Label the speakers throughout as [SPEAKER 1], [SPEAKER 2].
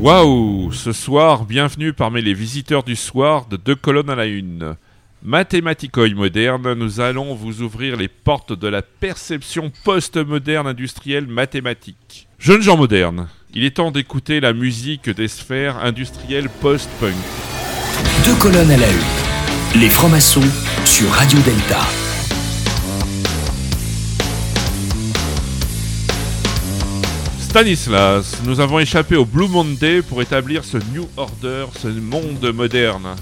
[SPEAKER 1] Waouh Ce soir, bienvenue parmi les visiteurs du soir de Deux colonnes à la une. Mathématicoi moderne, nous allons vous ouvrir les portes de la perception post-moderne industrielle mathématique. Jeunes gens modernes, il est temps d'écouter la musique des sphères industrielles post-punk.
[SPEAKER 2] Deux colonnes à la une. Les francs-maçons sur Radio Delta.
[SPEAKER 1] Stanislas, nous avons échappé au Blue Monday pour établir ce New Order, ce monde moderne.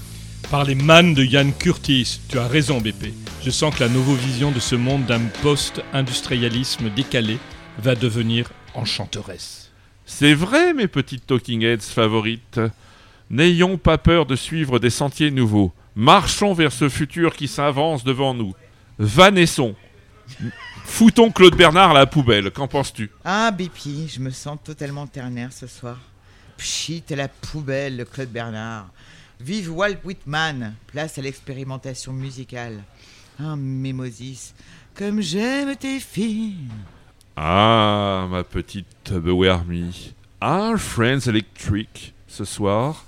[SPEAKER 3] Par les mannes de Yann Curtis, tu as raison BP. Je sens que la vision de ce monde d'un post-industrialisme décalé va devenir enchanteresse.
[SPEAKER 1] C'est vrai, mes petites Talking Heads favorites. N'ayons pas peur de suivre des sentiers nouveaux. Marchons vers ce futur qui s'avance devant nous. Vanessons. Foutons Claude Bernard à la poubelle, qu'en penses-tu?
[SPEAKER 4] Ah, Bipi, je me sens totalement ternaire ce soir. Pchit à la poubelle, le Claude Bernard. Vive Walt Whitman, place à l'expérimentation musicale. Ah, Mémosis, comme j'aime tes filles.
[SPEAKER 1] Ah, ma petite Me. Ah, Friends Electric, ce soir?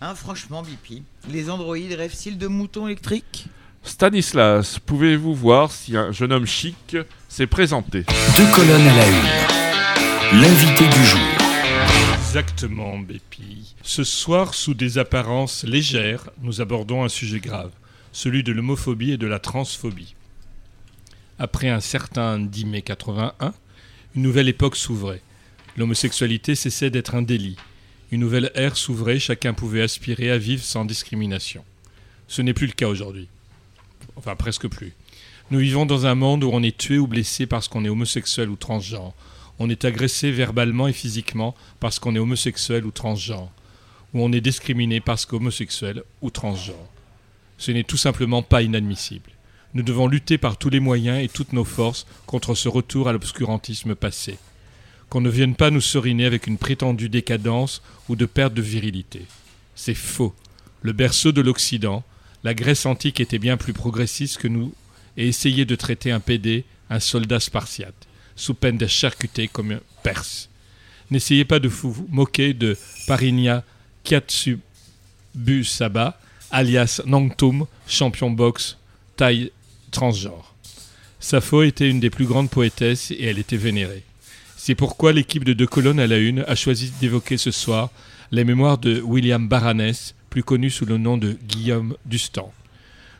[SPEAKER 4] Hein, franchement, Bipi, les androïdes rêvent-ils de moutons électriques?
[SPEAKER 1] Stanislas, pouvez-vous voir si un jeune homme chic s'est présenté?
[SPEAKER 2] Deux colonnes à la une. L'invité du jour.
[SPEAKER 3] Exactement, Bépi. Ce soir, sous des apparences légères, nous abordons un sujet grave, celui de l'homophobie et de la transphobie. Après un certain 10 mai 81, une nouvelle époque s'ouvrait. L'homosexualité cessait d'être un délit. Une nouvelle ère s'ouvrait, chacun pouvait aspirer à vivre sans discrimination. Ce n'est plus le cas aujourd'hui enfin presque plus. Nous vivons dans un monde où on est tué ou blessé parce qu'on est homosexuel ou transgenre. On est agressé verbalement et physiquement parce qu'on est homosexuel ou transgenre. Ou on est discriminé parce qu'homosexuel ou transgenre. Ce n'est tout simplement pas inadmissible. Nous devons lutter par tous les moyens et toutes nos forces contre ce retour à l'obscurantisme passé. Qu'on ne vienne pas nous seriner avec une prétendue décadence ou de perte de virilité. C'est faux. Le berceau de l'Occident, la Grèce antique était bien plus progressiste que nous et essayait de traiter un PD, un soldat spartiate, sous peine d'être charcuté comme un perse. N'essayez pas de vous moquer de Parinia Saba, alias Nangtum, champion boxe, taille transgenre. Sappho était une des plus grandes poétesses et elle était vénérée. C'est pourquoi l'équipe de Deux Colonnes à la Une a choisi d'évoquer ce soir les mémoires de William Baranès, plus connu sous le nom de Guillaume Dustan.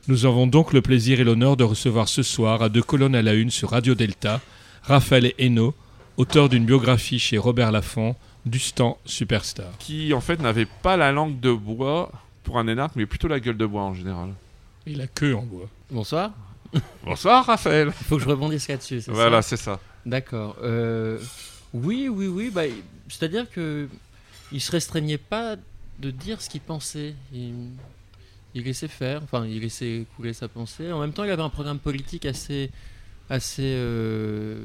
[SPEAKER 3] Nous avons donc le plaisir et l'honneur de recevoir ce soir à deux colonnes à la une sur Radio Delta Raphaël Hainaut, auteur d'une biographie chez Robert Laffont, Dustan Superstar.
[SPEAKER 1] Qui en fait n'avait pas la langue de bois pour un énarque, mais plutôt la gueule de bois en général.
[SPEAKER 3] Et la queue en bois.
[SPEAKER 5] Bonsoir.
[SPEAKER 1] Bonsoir Raphaël.
[SPEAKER 5] Il faut que je rebondisse là-dessus.
[SPEAKER 1] Voilà, c'est ça.
[SPEAKER 5] D'accord. Euh, oui, oui, oui. Bah, C'est-à-dire que il se restreignait pas de dire ce qu'il pensait. Il, laissait faire, enfin, il laissait couler sa pensée. En même temps, il avait un programme politique assez, assez euh,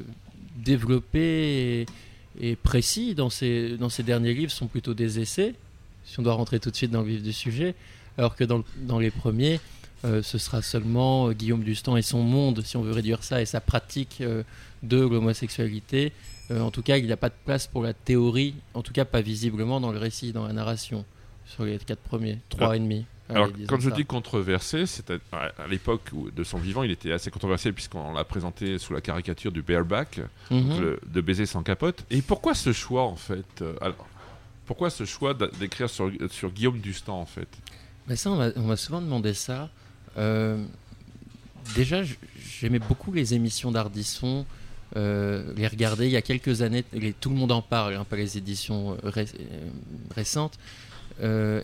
[SPEAKER 5] développé et, précis. Dans ses, dans ses derniers livres, sont plutôt des essais, si on doit rentrer tout de suite dans le vif du sujet. Alors que dans, dans les premiers, euh, ce sera seulement euh, Guillaume Dustan et son monde, si on veut réduire ça, et sa pratique de l'homosexualité. en tout cas, il n'y a pas de place pour la théorie, en tout cas pas visiblement dans le récit, dans la narration sur les quatre premiers, trois et demi.
[SPEAKER 1] Alors, quand je dis controversé, c'est à, l'époque de son vivant, il était assez controversé puisqu'on l'a présenté sous la caricature du bareback, mhm. de baiser sans capote. Et pourquoi ce choix en fait euh, Alors, pourquoi ce choix d'écrire sur, sur, Guillaume Dustan en fait?
[SPEAKER 5] Mais ça, on m'a souvent demandé ça. Euh, déjà, j'aimais beaucoup les émissions d'Ardisson. Euh, les regarder il y a quelques années, les, tout le monde en parle, un peu les éditions récentes. Euh,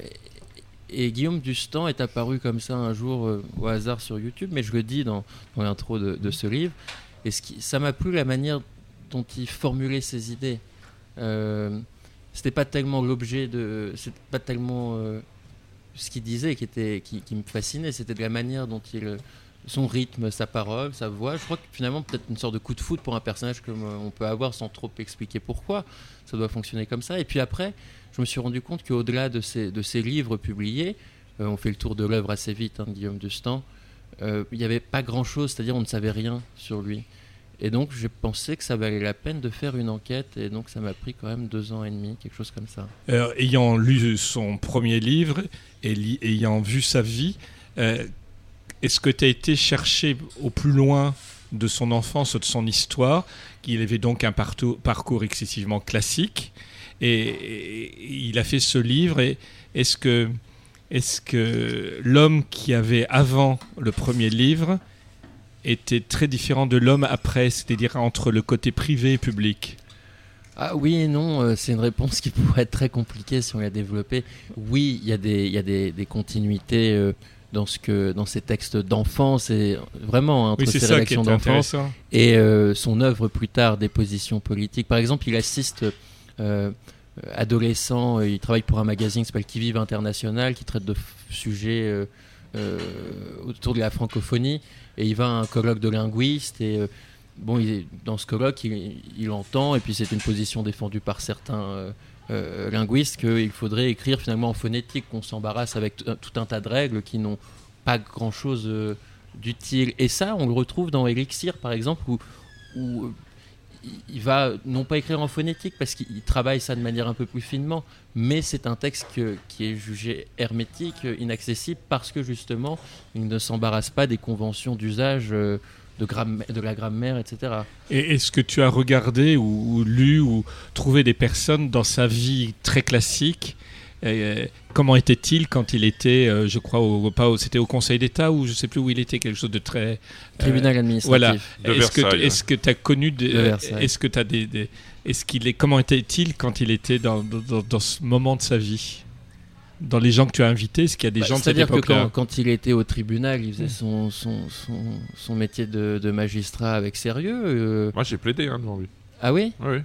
[SPEAKER 5] et Guillaume Dustan est apparu comme ça un jour euh, au hasard sur YouTube, mais je le dis dans, l'intro de, ce livre. Et ce qui, ça m'a plu la manière dont il formulait ses idées. Euh, c'était pas tellement l'objet de, c'est pas tellement ce qu'il disait qui, était, qui, me fascinait, c'était de la manière dont il. Son rythme, sa parole, sa voix. Je crois que finalement, peut-être une sorte de coup de foot pour un personnage comme on peut avoir sans trop expliquer pourquoi ça doit fonctionner comme ça. Et puis après, je me suis rendu compte qu'au-delà de ces, livres publiés, on fait le tour de l'œuvre assez vite, hein, Guillaume Dustan, il n'y avait pas grand-chose, c'est-à-dire on ne savait rien sur lui. Et donc, j'ai pensé que ça valait la peine de faire une enquête. Et donc, ça m'a pris quand même deux ans et demi, quelque chose comme ça.
[SPEAKER 3] ayant lu son premier livre et ayant vu sa vie, euh, est-ce que tu as été chercher au plus loin de son enfance, de son histoire, qu'il avait donc un parcours excessivement classique et, il a fait ce livre. Et est-ce que, est que l'homme qui avait avant le premier livre était très différent de l'homme après, c'est-à-dire entre le côté privé et public?
[SPEAKER 5] Ah oui et non, euh, c'est une réponse qui pourrait être très compliquée si on la développait. Oui, il y a des, y a des, des continuités euh, dans, ce que, dans ces textes d'enfance, et vraiment hein, entre ses réactions d'enfance et euh, son œuvre plus tard des positions politiques. Par exemple, il assiste adolescent, il travaille pour un magazine qui s'appelle Qui Vive International, qui traite de sujets autour de la francophonie et il va à un colloque de linguistes et euh, bon, dans ce colloque, il, entend, et puis c'est une position défendue par certains euh, euh, linguistes, qu'il faudrait écrire finalement en phonétique, qu'on s'embarrasse avec tout un tas de règles qui n'ont pas grand-chose d'utile. Et ça, on le retrouve dans Elixir, par exemple, où il va non pas écrire en phonétique parce qu'il travaille ça de manière un peu plus finement, mais c'est un texte qui est jugé hermétique, inaccessible, parce que justement, il ne s'embarrasse pas des conventions d'usage euh, de, la grammaire, etc.
[SPEAKER 3] Et est-ce que tu as regardé ou, lu ou trouvé des personnes dans sa vie très classique euh, comment était-il quand il était, euh, je crois, au, pas c'était au Conseil d'État ou je ne sais plus où il était, quelque chose de très euh,
[SPEAKER 5] tribunal administratif.
[SPEAKER 3] Voilà. Est-ce que est-ce que tu as connu, est-ce que tu as des, est-ce qu'il est, comment était-il quand il était dans, dans, ce moment de sa vie? Dans les gens que tu as invités, est-ce qu'il y a des bah, gens de cette
[SPEAKER 5] époque C'est-à-dire que quand, il était au tribunal, il faisait son, son, son, son métier de, de, magistrat avec sérieux.
[SPEAKER 1] Moi, j'ai plaidé hein, devant lui.
[SPEAKER 5] Ah oui
[SPEAKER 1] Oui.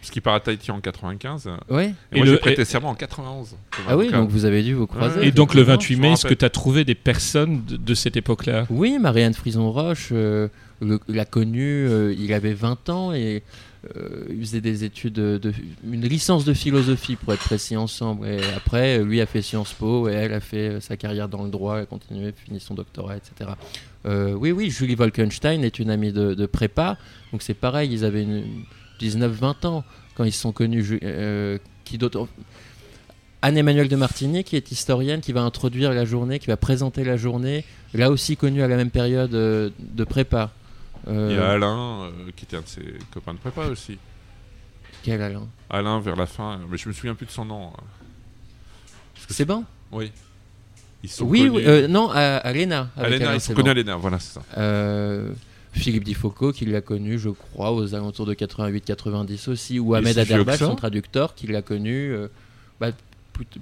[SPEAKER 1] Parce qu'il part à Tahiti en 95.
[SPEAKER 5] Ouais.
[SPEAKER 1] Et, moi, j'ai prêté serment en 91.
[SPEAKER 5] Ah oui, donc vous avez dû vous croiser.
[SPEAKER 3] Et donc le 28 mai, est-ce que tu as trouvé des personnes de, cette époque-là?
[SPEAKER 5] Oui, Marianne Frison-Roche euh, l'a connue, euh, il avait 20 ans et euh, il faisait des études, de, une licence de philosophie pour être précis ensemble. Et après, lui a fait Sciences Po et elle a fait sa carrière dans le droit, elle a continué, fini son doctorat, etc. oui, oui, Julie Wolkenstein est une amie de, de prépa, donc c'est pareil, ils avaient une 19-20 ans quand ils se sont connus. Euh, qui d'autre Anne-Emmanuelle de Martini, qui est historienne, qui va introduire la journée, qui va présenter la journée, là aussi connue à la même période euh, de prépa.
[SPEAKER 1] Euh, Il y a Alain, qui était un de ses copains de prépa aussi.
[SPEAKER 5] Quel Alain?
[SPEAKER 1] Alain vers la fin, mais je me souviens plus de son nom.
[SPEAKER 5] C'est bon?
[SPEAKER 1] Oui.
[SPEAKER 5] Ils sont oui, oui non, à, à Léna.
[SPEAKER 1] ils sont connus à voilà, c'est ça.
[SPEAKER 5] Philippe Difoco, qui l'a connu, je crois, aux alentours de 88-90 aussi, ou Ahmed Aderbach, son traducteur, qui l'a connu euh, bah,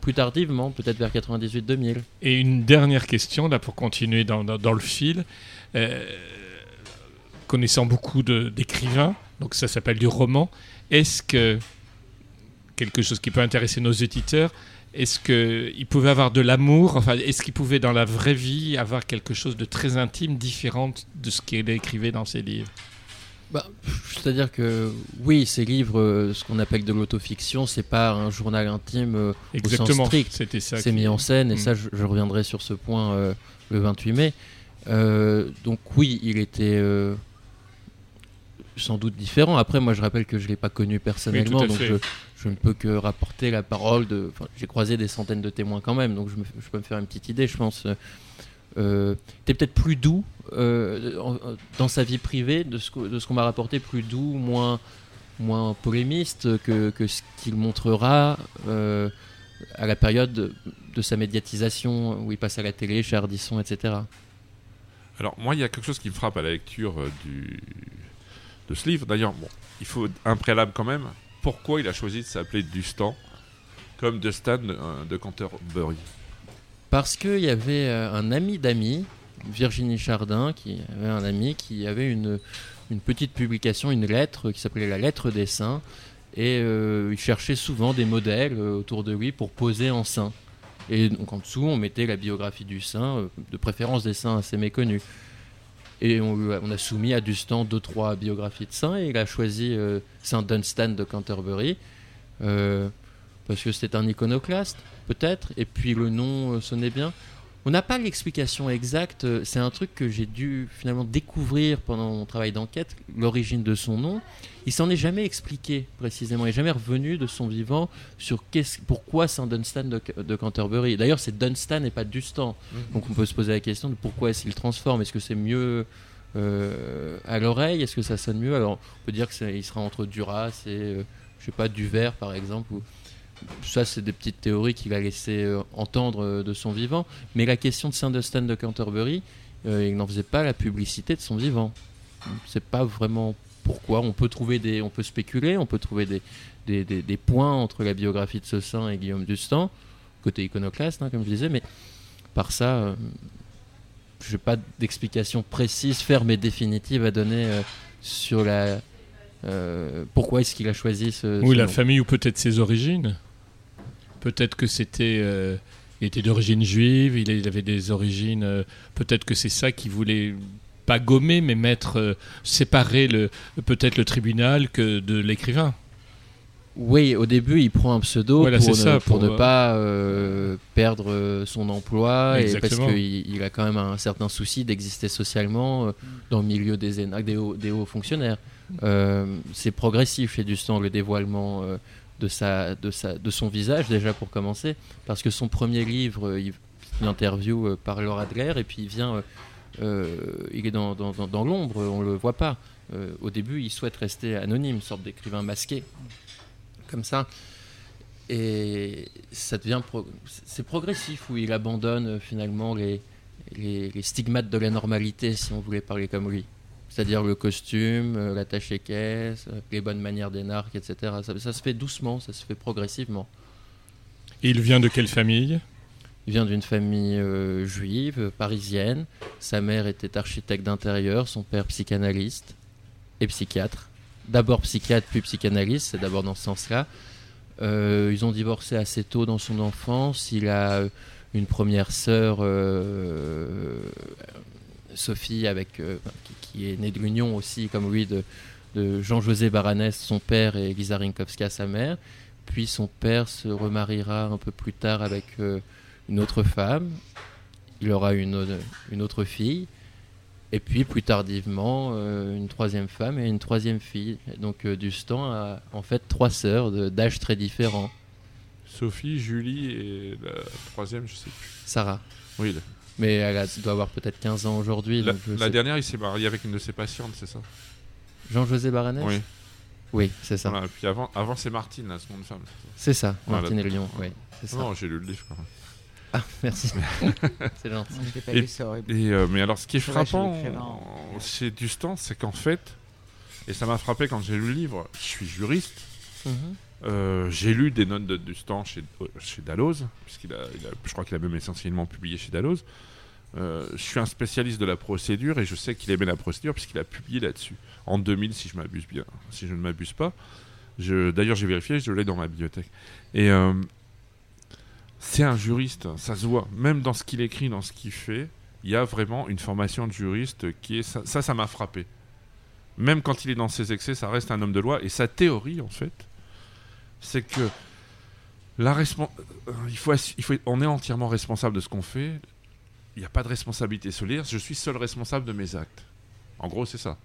[SPEAKER 5] plus, tardivement, peut-être vers 98-2000.
[SPEAKER 3] Et une dernière question, là, pour continuer dans, le fil. Euh, connaissant beaucoup d'écrivains, donc ça s'appelle du roman, est-ce que quelque chose qui peut intéresser nos éditeurs, est-ce qu'il pouvait avoir de l'amour enfin, Est-ce qu'il pouvait, dans la vraie vie, avoir quelque chose de très intime, différent de ce qu'il écrivait dans ses livres?
[SPEAKER 5] Bah, C'est-à-dire que, oui, ces livres, euh, ce qu'on appelle de l'autofiction, c'est pas un journal intime euh, au sens strict. C'était ça. C'est mis en scène, et mm. ça, je, reviendrai sur ce point euh, le 28 mai. donc, oui, il était sans doute différent. Après, moi, je rappelle que je ne l'ai pas connu personnellement, donc je, ne peux que rapporter la parole de. J'ai croisé des centaines de témoins quand même, donc je, peux me faire une petite idée, je pense. Euh, es peut-être plus doux euh, dans sa vie privée, de ce, qu'on m'a rapporté, plus doux, moins, polémiste que, ce qu'il montrera euh, à la période de, sa médiatisation, où il passe à la télé, chez Ardisson, etc.
[SPEAKER 1] Alors, moi, il y a quelque chose qui me frappe à la lecture euh, de ce livre. D'ailleurs, il faut un préalable quand même. Pourquoi il a choisi de s'appeler Dustan comme de Stan euh, de Canterbury
[SPEAKER 5] Parce qu'il y avait euh, un ami d'amis, Virginie Chardin, qui avait un ami qui avait une, une petite publication, une lettre qui s'appelait La lettre des saints. Et euh, il cherchait souvent des modèles autour de lui pour poser en saint. Et donc en dessous, on mettait la biographie du saint, euh, de préférence des saints assez méconnus. Et on, a soumis à Dustan deux, trois biographies de saints, et il a choisi euh, Saint Dunstan de Canterbury, euh, parce que c'était un iconoclaste, peut-être, et puis le nom euh, sonnait bien. On n'a pas l'explication exacte, c'est un truc que j'ai dû finalement découvrir pendant mon travail d'enquête, l'origine de son nom. Il s'en est jamais expliqué précisément, il n'est jamais revenu de son vivant sur pourquoi Saint Dunstan de, de Canterbury. D'ailleurs, c'est Dunstan et pas Dustan. Donc on peut se poser la question de pourquoi est-ce qu'il transforme? Est-ce que c'est mieux euh, à l'oreille? Est-ce que ça sonne mieux? Alors on peut dire qu'il sera entre Duras et, euh, je sais pas, Duvert par exemple. Ou... Ça, c'est des petites théories qu'il a laissé euh, entendre euh, de son vivant. Mais la question de Saint Dunstan de Canterbury, euh, il n'en faisait pas la publicité de son vivant. C'est pas vraiment pourquoi. On peut trouver des, on peut spéculer, on peut trouver des, des, des- des points entre la biographie de ce saint et Guillaume Dustan, côté iconoclaste, hein, comme je disais, mais par ça, je n'ai pas d'explication précise, ferme et définitive à donner euh, sur la euh, pourquoi est-ce qu'il a choisi ce.
[SPEAKER 3] Oui,
[SPEAKER 5] ce
[SPEAKER 3] la
[SPEAKER 5] nom.
[SPEAKER 3] famille ou peut-être ses origines. Peut-être que c'était. euh, il était d'origine juive, il avait des origines. euh, peut-être que c'est ça qu'il voulait pas gommer, mais mettre. euh, séparer le, peut-être le tribunal que de l'écrivain.
[SPEAKER 5] Oui, au début, il prend un pseudo
[SPEAKER 3] Voilà,
[SPEAKER 5] pour, ne,
[SPEAKER 3] ça,
[SPEAKER 5] pour
[SPEAKER 3] pour,
[SPEAKER 5] ne pas euh, perdre son emploi et parce qu'il il a quand même un certain souci d'exister socialement euh, dans le milieu des, hauts, des hauts fonctionnaires. Euh, c'est progressif chez Dustan le dévoilement de, sa, de, sa, de son visage déjà pour commencer parce que son premier livre, euh, il, une interview euh, par Laura Adler et puis il vient, euh, il est dans, dans, dans, l'ombre, on le voit pas. Au début, il souhaite rester anonyme, sorte d'écrivain masqué comme ça. Et ça devient. C'est progressif où il abandonne finalement les, les, les stigmates de la normalité, si on voulait parler comme lui. C'est-à-dire le costume, euh, l'attache caisse, euh, les bonnes manières d'énarque, etc. Ça, ça se fait doucement, ça se fait progressivement.
[SPEAKER 3] Et il vient de quelle famille?
[SPEAKER 5] Il vient d'une famille euh, juive, parisienne. Sa mère était architecte d'intérieur, son père psychanalyste et psychiatre. D'abord psychiatre, puis psychanalyste, c'est d'abord dans ce sens-là. Euh, ils ont divorcé assez tôt dans son enfance. Il a une première sœur, euh, Sophie, avec, euh, qui, qui est née de l'union aussi, comme lui, de, de Jean-José Baranès, son père, et Lisa Rinkowska, sa mère. Puis son père se remariera un peu plus tard avec euh, une autre femme. Il aura une, au- une autre fille. Et puis plus tardivement, euh, une troisième femme et une troisième fille. Et donc euh, Dustan a en fait trois sœurs de- d'âge très différents.
[SPEAKER 1] Sophie, Julie et la troisième, je sais plus.
[SPEAKER 5] Sarah.
[SPEAKER 1] Oui,
[SPEAKER 5] Mais elle a- doit avoir peut-être 15 ans aujourd'hui.
[SPEAKER 1] la- dernière, il s'est marié avec une de ses patientes, c'est ça?
[SPEAKER 5] Jean-José Baranès?
[SPEAKER 1] Oui.
[SPEAKER 5] Oui, c'est ça.
[SPEAKER 1] Voilà, et puis avant, avant c'est Martine, la seconde femme.
[SPEAKER 5] C'est ça,
[SPEAKER 1] Voilà.
[SPEAKER 5] Martine Lyon. Oui, c'est ça.
[SPEAKER 1] Non, j'ai lu le livre. quand même.
[SPEAKER 5] Ah, merci. c'est gentil.
[SPEAKER 4] Moi, je l'ai pas
[SPEAKER 1] Et-
[SPEAKER 4] lu, c'est horrible.
[SPEAKER 1] Et, euh, mais alors, ce qui est frappant en- chez Dustan, c'est qu'en fait, et ça m'a frappé quand j'ai lu le livre, je suis juriste.
[SPEAKER 5] Mhm.
[SPEAKER 1] Euh, j'ai lu des notes de Dustan chez, euh, Dalloz, puisqu'il a, je crois qu'il a même essentiellement publié chez Dalloz. Euh, je suis un spécialiste de la procédure et je sais qu'il aimait la procédure puisqu'il a publié là-dessus en 2000 si je m'abuse bien, si je ne m'abuse pas. D'ailleurs, j'ai vérifié, je l'ai dans ma bibliothèque. Et c'est un juriste, ça se voit, même dans ce qu'il écrit, dans ce qu'il fait, il y a vraiment une formation de juriste qui est ça, ça m'a frappé. Même quand il est dans ses excès, ça reste un homme de loi. Et sa théorie, en fait, c'est que la euh, il faut, il faut, on est entièrement responsable de ce qu'on fait. Il n'y a pas de responsabilité solidaire. Je suis seul responsable de mes actes. En gros, c'est ça.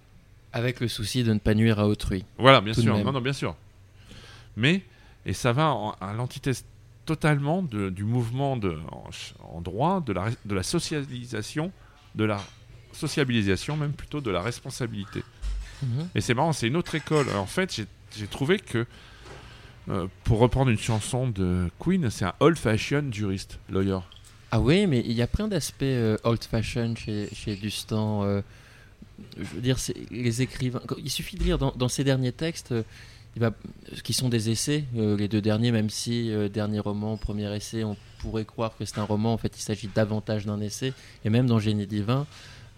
[SPEAKER 5] Avec le souci de ne pas nuire à autrui.
[SPEAKER 1] Voilà, bien sûr. Non, non, bien sûr. Mais, et ça va en- à l'antithèse totalement de- du mouvement de, en, droit, de la, de la socialisation, de la sociabilisation même plutôt, de la responsabilité.
[SPEAKER 5] Mhm.
[SPEAKER 1] Et c'est marrant, c'est une autre école. En fait, j'ai- j'ai trouvé que, euh, pour reprendre une chanson de Queen, c'est un old-fashioned juriste, lawyer.
[SPEAKER 5] Ah oui, mais il y a plein d'aspects euh, old-fashioned chez, chez Dustan. euh, je veux dire, les écrivains. Il suffit de lire dans, dans ses derniers textes, va, qui sont des essais, les deux derniers, même si dernier roman, premier essai, on pourrait croire que c'est un roman. En fait, il s'agit davantage d'un essai. Et même dans Génie divin,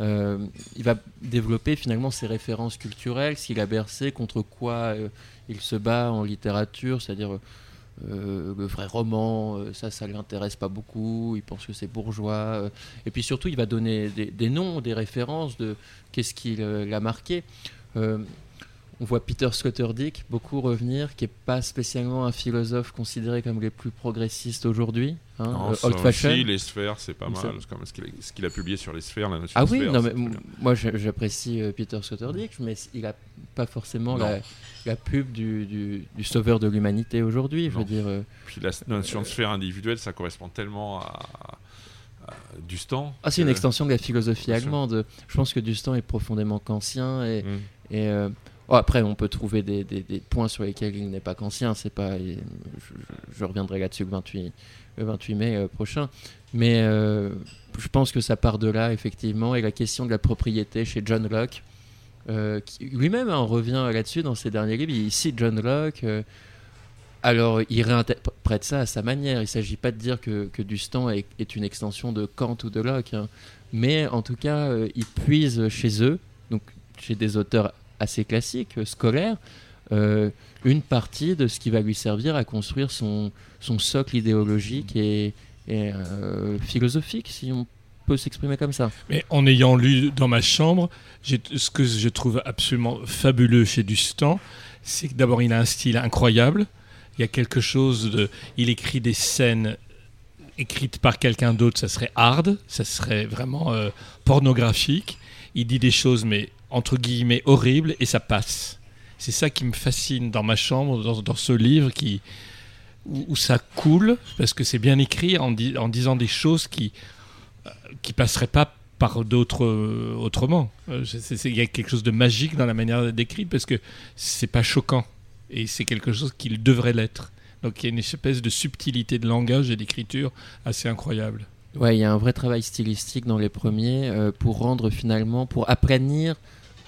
[SPEAKER 5] euh, il va développer finalement ses références culturelles, ce qu'il a bercé, contre quoi euh, il se bat en littérature, c'est-à-dire. euh, le vrai roman, ça, ça l'intéresse pas beaucoup. Il pense que c'est bourgeois. et puis surtout, il va donner des, des noms, des références de qu'est-ce qui l'a marqué. On voit Peter Sloterdijk beaucoup revenir, qui est pas spécialement un philosophe considéré comme les plus progressistes aujourd'hui. Hein,
[SPEAKER 1] Non,
[SPEAKER 5] euh, old fashion.
[SPEAKER 1] aussi, les sphères, c'est pas mal. ce qu'il a, publié sur les sphères, la notion
[SPEAKER 5] Ah
[SPEAKER 1] de
[SPEAKER 5] oui,
[SPEAKER 1] sphère,
[SPEAKER 5] non, mais moi j'a- j'apprécie euh, Peter Sloterdijk, mais il a pas forcément la, pub du, du- du sauveur de l'humanité aujourd'hui. Je veux dire, euh,
[SPEAKER 1] Puis la notion de sphère individuelle, ça correspond tellement à, à Dustan.
[SPEAKER 5] ah, c'est une extension de la philosophie allemande. Je pense que Dustan est profondément kantien et,
[SPEAKER 1] Mm.
[SPEAKER 5] et, euh, oh, après on peut trouver des, points sur lesquels il n'est pas kantien. C'est pas, je, reviendrai là-dessus le 28, le 28 mai euh, prochain. Mais euh, je pense que ça part de là effectivement et la question de la propriété chez John Locke. euh, lui-même hein, revient là-dessus dans ses derniers livres. Il cite John Locke. euh, alors, il réinterprète ça à sa manière. Il ne s'agit pas de dire que, que Dustan est, une extension de Kant ou de Locke. hein. Mais en tout cas, il puise chez eux, donc chez des auteurs assez classiques, euh, scolaires, euh, une partie de ce qui va lui servir à construire son, son socle idéologique et, euh, philosophique, si on peut s'exprimer comme ça.
[SPEAKER 3] Mais en ayant lu dans ma chambre, ce que je trouve absolument fabuleux chez Dustan, c'est que d'abord il a un style incroyable. Il y a quelque chose. Il écrit des scènes écrites par quelqu'un d'autre, ça serait hard, ça serait vraiment pornographique. Il dit des choses, mais entre guillemets, horribles, et ça passe. C'est ça qui me fascine dans ma chambre, dans, dans ce livre qui, où, ça coule, parce que c'est bien écrit en, di- en disant des choses qui euh, qui passeraient pas par d'autres euh, autrement. Euh, Il y a quelque chose de magique dans la manière d'écrire parce que c'est pas choquant et c'est quelque chose qu'il devrait l'être. Donc il y a une espèce de subtilité de langage et d'écriture assez incroyable.
[SPEAKER 5] Ouais, il y a un vrai travail stylistique dans les premiers pour rendre finalement, pour aplanir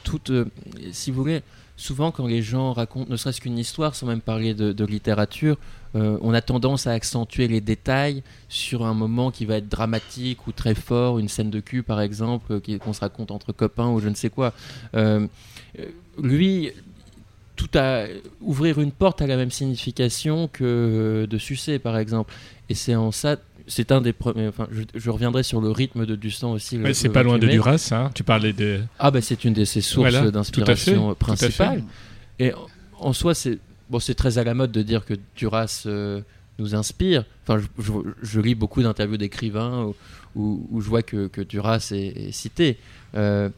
[SPEAKER 5] toute. euh, si vous voulez, souvent quand les gens racontent ne serait-ce qu'une histoire, sans même parler de, littérature, euh, on a tendance à accentuer les détails sur un moment qui va être dramatique ou très fort, une scène de cul par exemple, euh, qu'on se raconte entre copains ou je ne sais quoi. Lui, tout à ouvrir une porte a la même signification que de sucer par exemple. Et c'est en ça, c'est un des premiers. Enfin, je, je reviendrai sur le rythme de Dustan aussi.
[SPEAKER 3] Ouais, c'est pas loin
[SPEAKER 5] 28
[SPEAKER 3] de. Duras, hein. tu parlais de...
[SPEAKER 5] Ah bah c'est une de ses sources
[SPEAKER 3] Voilà,
[SPEAKER 5] d'inspiration principales. Et en- en soi, c'est bon, c'est très à la mode de dire que Duras euh, nous inspire. Enfin, je, je- je lis beaucoup d'interviews d'écrivains où, où- où je vois que, que Duras est, est cité. Euh,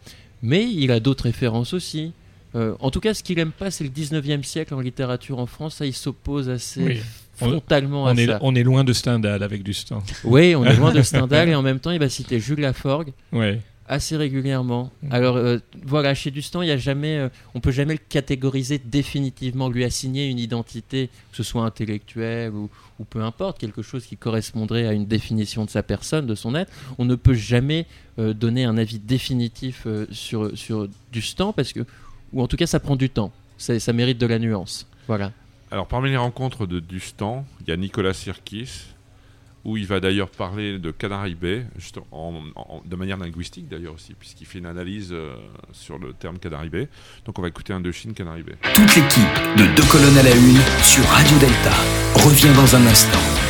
[SPEAKER 5] mais il a d'autres références aussi. Euh, en tout cas, ce qu'il aime pas, c'est le 19e siècle en littérature en France. Ça, il s'oppose assez
[SPEAKER 3] Oui.
[SPEAKER 5] Frontalement à
[SPEAKER 3] On est,
[SPEAKER 5] ça.
[SPEAKER 3] on est loin de Stendhal avec Dustan.
[SPEAKER 5] Oui, on est loin de Stendhal et en même temps, il va citer Jules Laforgue
[SPEAKER 3] Ouais.
[SPEAKER 5] assez régulièrement.
[SPEAKER 3] Mhm.
[SPEAKER 5] Alors euh, voilà, chez Dustan, il y a jamais, euh, on peut jamais le catégoriser définitivement, lui assigner une identité, que ce soit intellectuelle ou, ou peu importe, quelque chose qui correspondrait à une définition de sa personne, de son être. On ne peut jamais euh, donner un avis définitif sur sur Dustan parce que, ou en tout cas, ça prend du temps. Ça, ça mérite de la nuance. Voilà.
[SPEAKER 1] Alors, parmi les rencontres de Dustan, il y a Nicolas Sirkis, où il va d'ailleurs parler de Canary Bay, de manière linguistique d'ailleurs aussi, puisqu'il fait une analyse euh, sur le terme Canary. Donc, on va écouter un de Chine Canary Bay.
[SPEAKER 2] Toute l'équipe de Deux colonnes à la une sur Radio Delta revient dans un instant.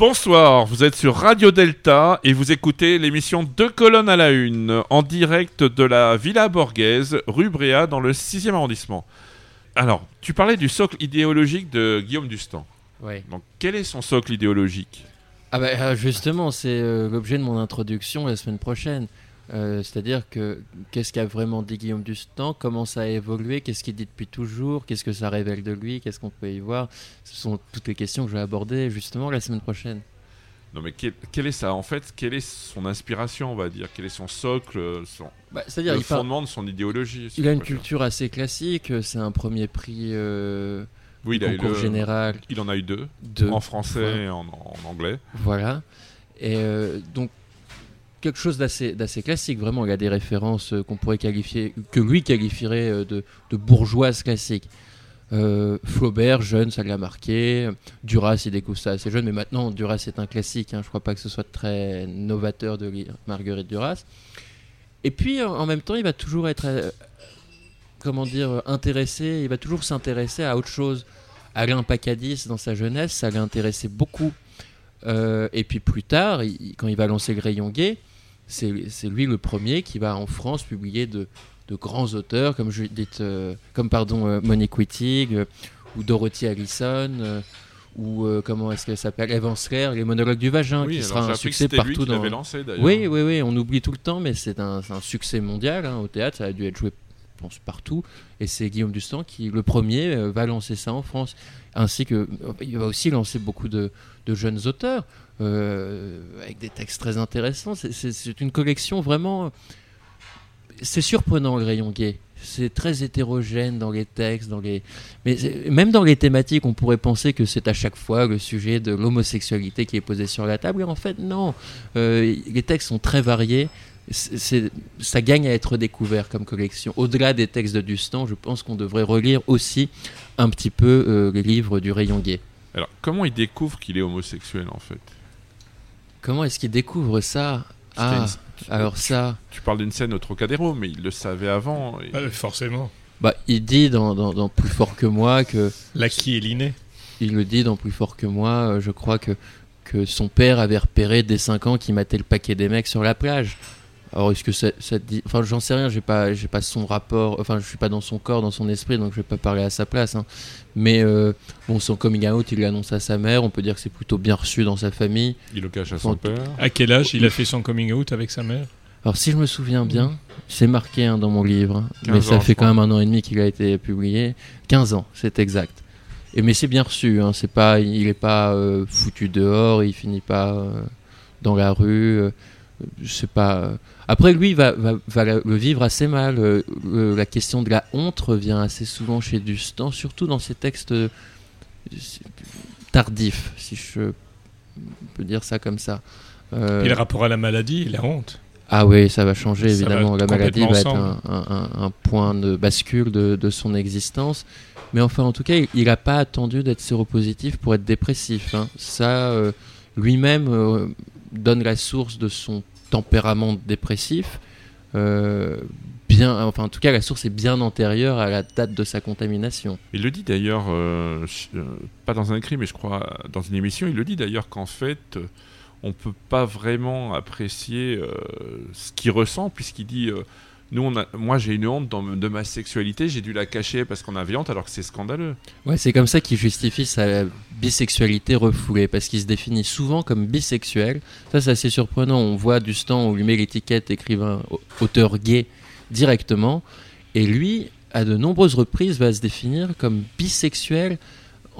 [SPEAKER 1] Bonsoir, vous êtes sur Radio Delta et vous écoutez l'émission Deux colonnes à la une en direct de la Villa Borghese, rue Bréa, dans le 6e arrondissement. Alors, tu parlais du socle idéologique de Guillaume Dustan.
[SPEAKER 5] Ouais.
[SPEAKER 1] Donc, quel est son socle idéologique?
[SPEAKER 5] Ah bah justement, c'est euh, l'objet de mon introduction la semaine prochaine. Euh, C'est-à-dire que qu'est-ce qu'a vraiment dit Guillaume Dustan Comment ça a évolué? Qu'est-ce qu'il dit depuis toujours? Qu'est-ce que ça révèle de lui? Qu'est-ce qu'on peut y voir? Ce sont toutes les questions que je vais aborder justement la semaine prochaine.
[SPEAKER 1] Non, mais quel, quel est ça En fait, quelle est son inspiration, on va dire? Quel est son socle, son,
[SPEAKER 5] Bah, C'est-à-dire
[SPEAKER 1] le
[SPEAKER 5] il, part-
[SPEAKER 1] fondement de son idéologie
[SPEAKER 5] il a une culture assez classique. C'est un premier prix euh,
[SPEAKER 1] Oui, il, a eu
[SPEAKER 5] concours
[SPEAKER 1] le-
[SPEAKER 5] général
[SPEAKER 1] il en a eu deux,
[SPEAKER 5] de
[SPEAKER 1] en français
[SPEAKER 5] Ouais.
[SPEAKER 1] et en, en anglais.
[SPEAKER 5] Voilà. Et euh, donc, quelque chose d'assez classique, vraiment. Il y a des références euh, qu'on pourrait qualifier, que lui qualifierait euh, de, de bourgeoises classiques. Euh, Flaubert, jeune, ça l'a marqué. Duras, il découvre ça assez jeune, mais maintenant, Duras est un classique. Hein. Je crois pas que ce soit très novateur de lire Marguerite Duras. Et puis, en même temps, il va toujours être, comment dire, intéressé, il va toujours s'intéresser à autre chose. Alain Pacadis, dans sa jeunesse, ça l'a intéressé beaucoup. Et puis plus tard, quand il va lancer le rayon gay, c'est lui le premier qui va en France publier de, de grands auteurs comme Judith, euh, comme pardon euh, Monique Wittig euh, ou Dorothy Allison ou comment est-ce qu'elle s'appelle Eve Ensler, les monologues du vagin
[SPEAKER 1] oui,
[SPEAKER 5] qui sera un succès
[SPEAKER 1] lui
[SPEAKER 5] partout
[SPEAKER 1] qui
[SPEAKER 5] dans.
[SPEAKER 1] lancé.
[SPEAKER 5] Oui, oui, oui, on oublie tout le temps, mais c'est un, succès mondial hein, au théâtre. Ça a dû être joué, je pense, partout. Et c'est Guillaume Dustan qui, le premier, va lancer ça en France. Ainsi que, il va aussi lancer beaucoup de, de jeunes auteurs avec des textes très intéressants. C'est- une collection vraiment. C'est surprenant le rayon gay. C'est très hétérogène dans les textes, dans les. Mais même dans les thématiques, on pourrait penser que c'est à chaque fois le sujet de l'homosexualité qui est posé sur la table. Et en fait, non. Euh, les textes sont très variés. C'est- ça gagne à être découvert comme collection. Au-delà des textes de Dustan, je pense qu'on devrait relire aussi un petit peu euh, les livres du rayon gay.
[SPEAKER 1] Alors, comment il découvre qu'il est homosexuel en fait?
[SPEAKER 5] Comment est-ce qu'il découvre ça Ah,
[SPEAKER 1] une-
[SPEAKER 5] alors ça,
[SPEAKER 1] Tu parles d'une scène au Trocadéro, mais il le savait avant. et-
[SPEAKER 3] Ah, forcément.
[SPEAKER 5] bah, il dit dans, dans- dans Plus fort que moi que
[SPEAKER 3] L'acquis est l'inné.
[SPEAKER 5] il le dit dans Plus fort que moi. euh, je crois que que son père avait repéré dès 5 ans qu'il matait le paquet des mecs sur la plage. Alors est-ce que ça, ça te dit Enfin, j'en sais rien. J'ai pas, j'ai pas son rapport. Enfin, je suis pas dans son corps, dans son esprit, donc je vais pas parler à sa place. hein. Mais euh, bon, son coming out, il l'annonce à sa mère. On peut dire que c'est plutôt bien reçu dans sa famille.
[SPEAKER 1] Il le cache à son père.
[SPEAKER 3] À quel âge il a fait son coming out avec sa mère?
[SPEAKER 5] Alors, si je me souviens bien, c'est marqué hein, dans mon livre, hein,
[SPEAKER 1] 15
[SPEAKER 5] mais ça
[SPEAKER 1] ans,
[SPEAKER 5] fait quand
[SPEAKER 1] crois.
[SPEAKER 5] même un an et demi qu'il a été publié. 15 ans, c'est exact. Et mais c'est bien reçu, hein, c'est pas, il est pas euh, foutu dehors, il finit pas euh, dans la rue. Euh, je sais pas. euh. Après, lui, va, va, va le vivre assez mal. euh, le- la question de la honte revient assez souvent chez Dustan, surtout dans ses textes tardifs, si je peux dire ça comme ça. Euh,
[SPEAKER 3] Et le rapport à la maladie la honte.
[SPEAKER 5] ah oui, ça va changer évidemment.
[SPEAKER 3] va
[SPEAKER 5] la maladie va être un, un- un- un point de bascule de, de son existence. Mais enfin, en tout cas, il n'a pas attendu d'être séropositif pour être dépressif. hein. Ça, euh, lui-même euh, donne la source de son tempérament dépressif. Euh, bien, enfin, en tout cas, la source est bien antérieure à la date de sa contamination.
[SPEAKER 1] Il le dit d'ailleurs, euh, euh, pas dans un écrit, mais je crois dans une émission, il le dit d'ailleurs qu'en fait, on peut pas vraiment apprécier ce qu'il ressent, puisqu'il dit nous, a, moi j'ai une honte de ma sexualité, j'ai dû la cacher parce qu'on avait honte, alors que c'est scandaleux.
[SPEAKER 5] Ouais, c'est comme ça qu'il justifie sa bisexualité refoulée, parce qu'il se définit souvent comme bisexuel. Ça, c'est assez surprenant. On voit Dustan, on lui met l'étiquette écrivain, au- auteur gay directement, et lui, à de nombreuses reprises, va se définir comme bisexuel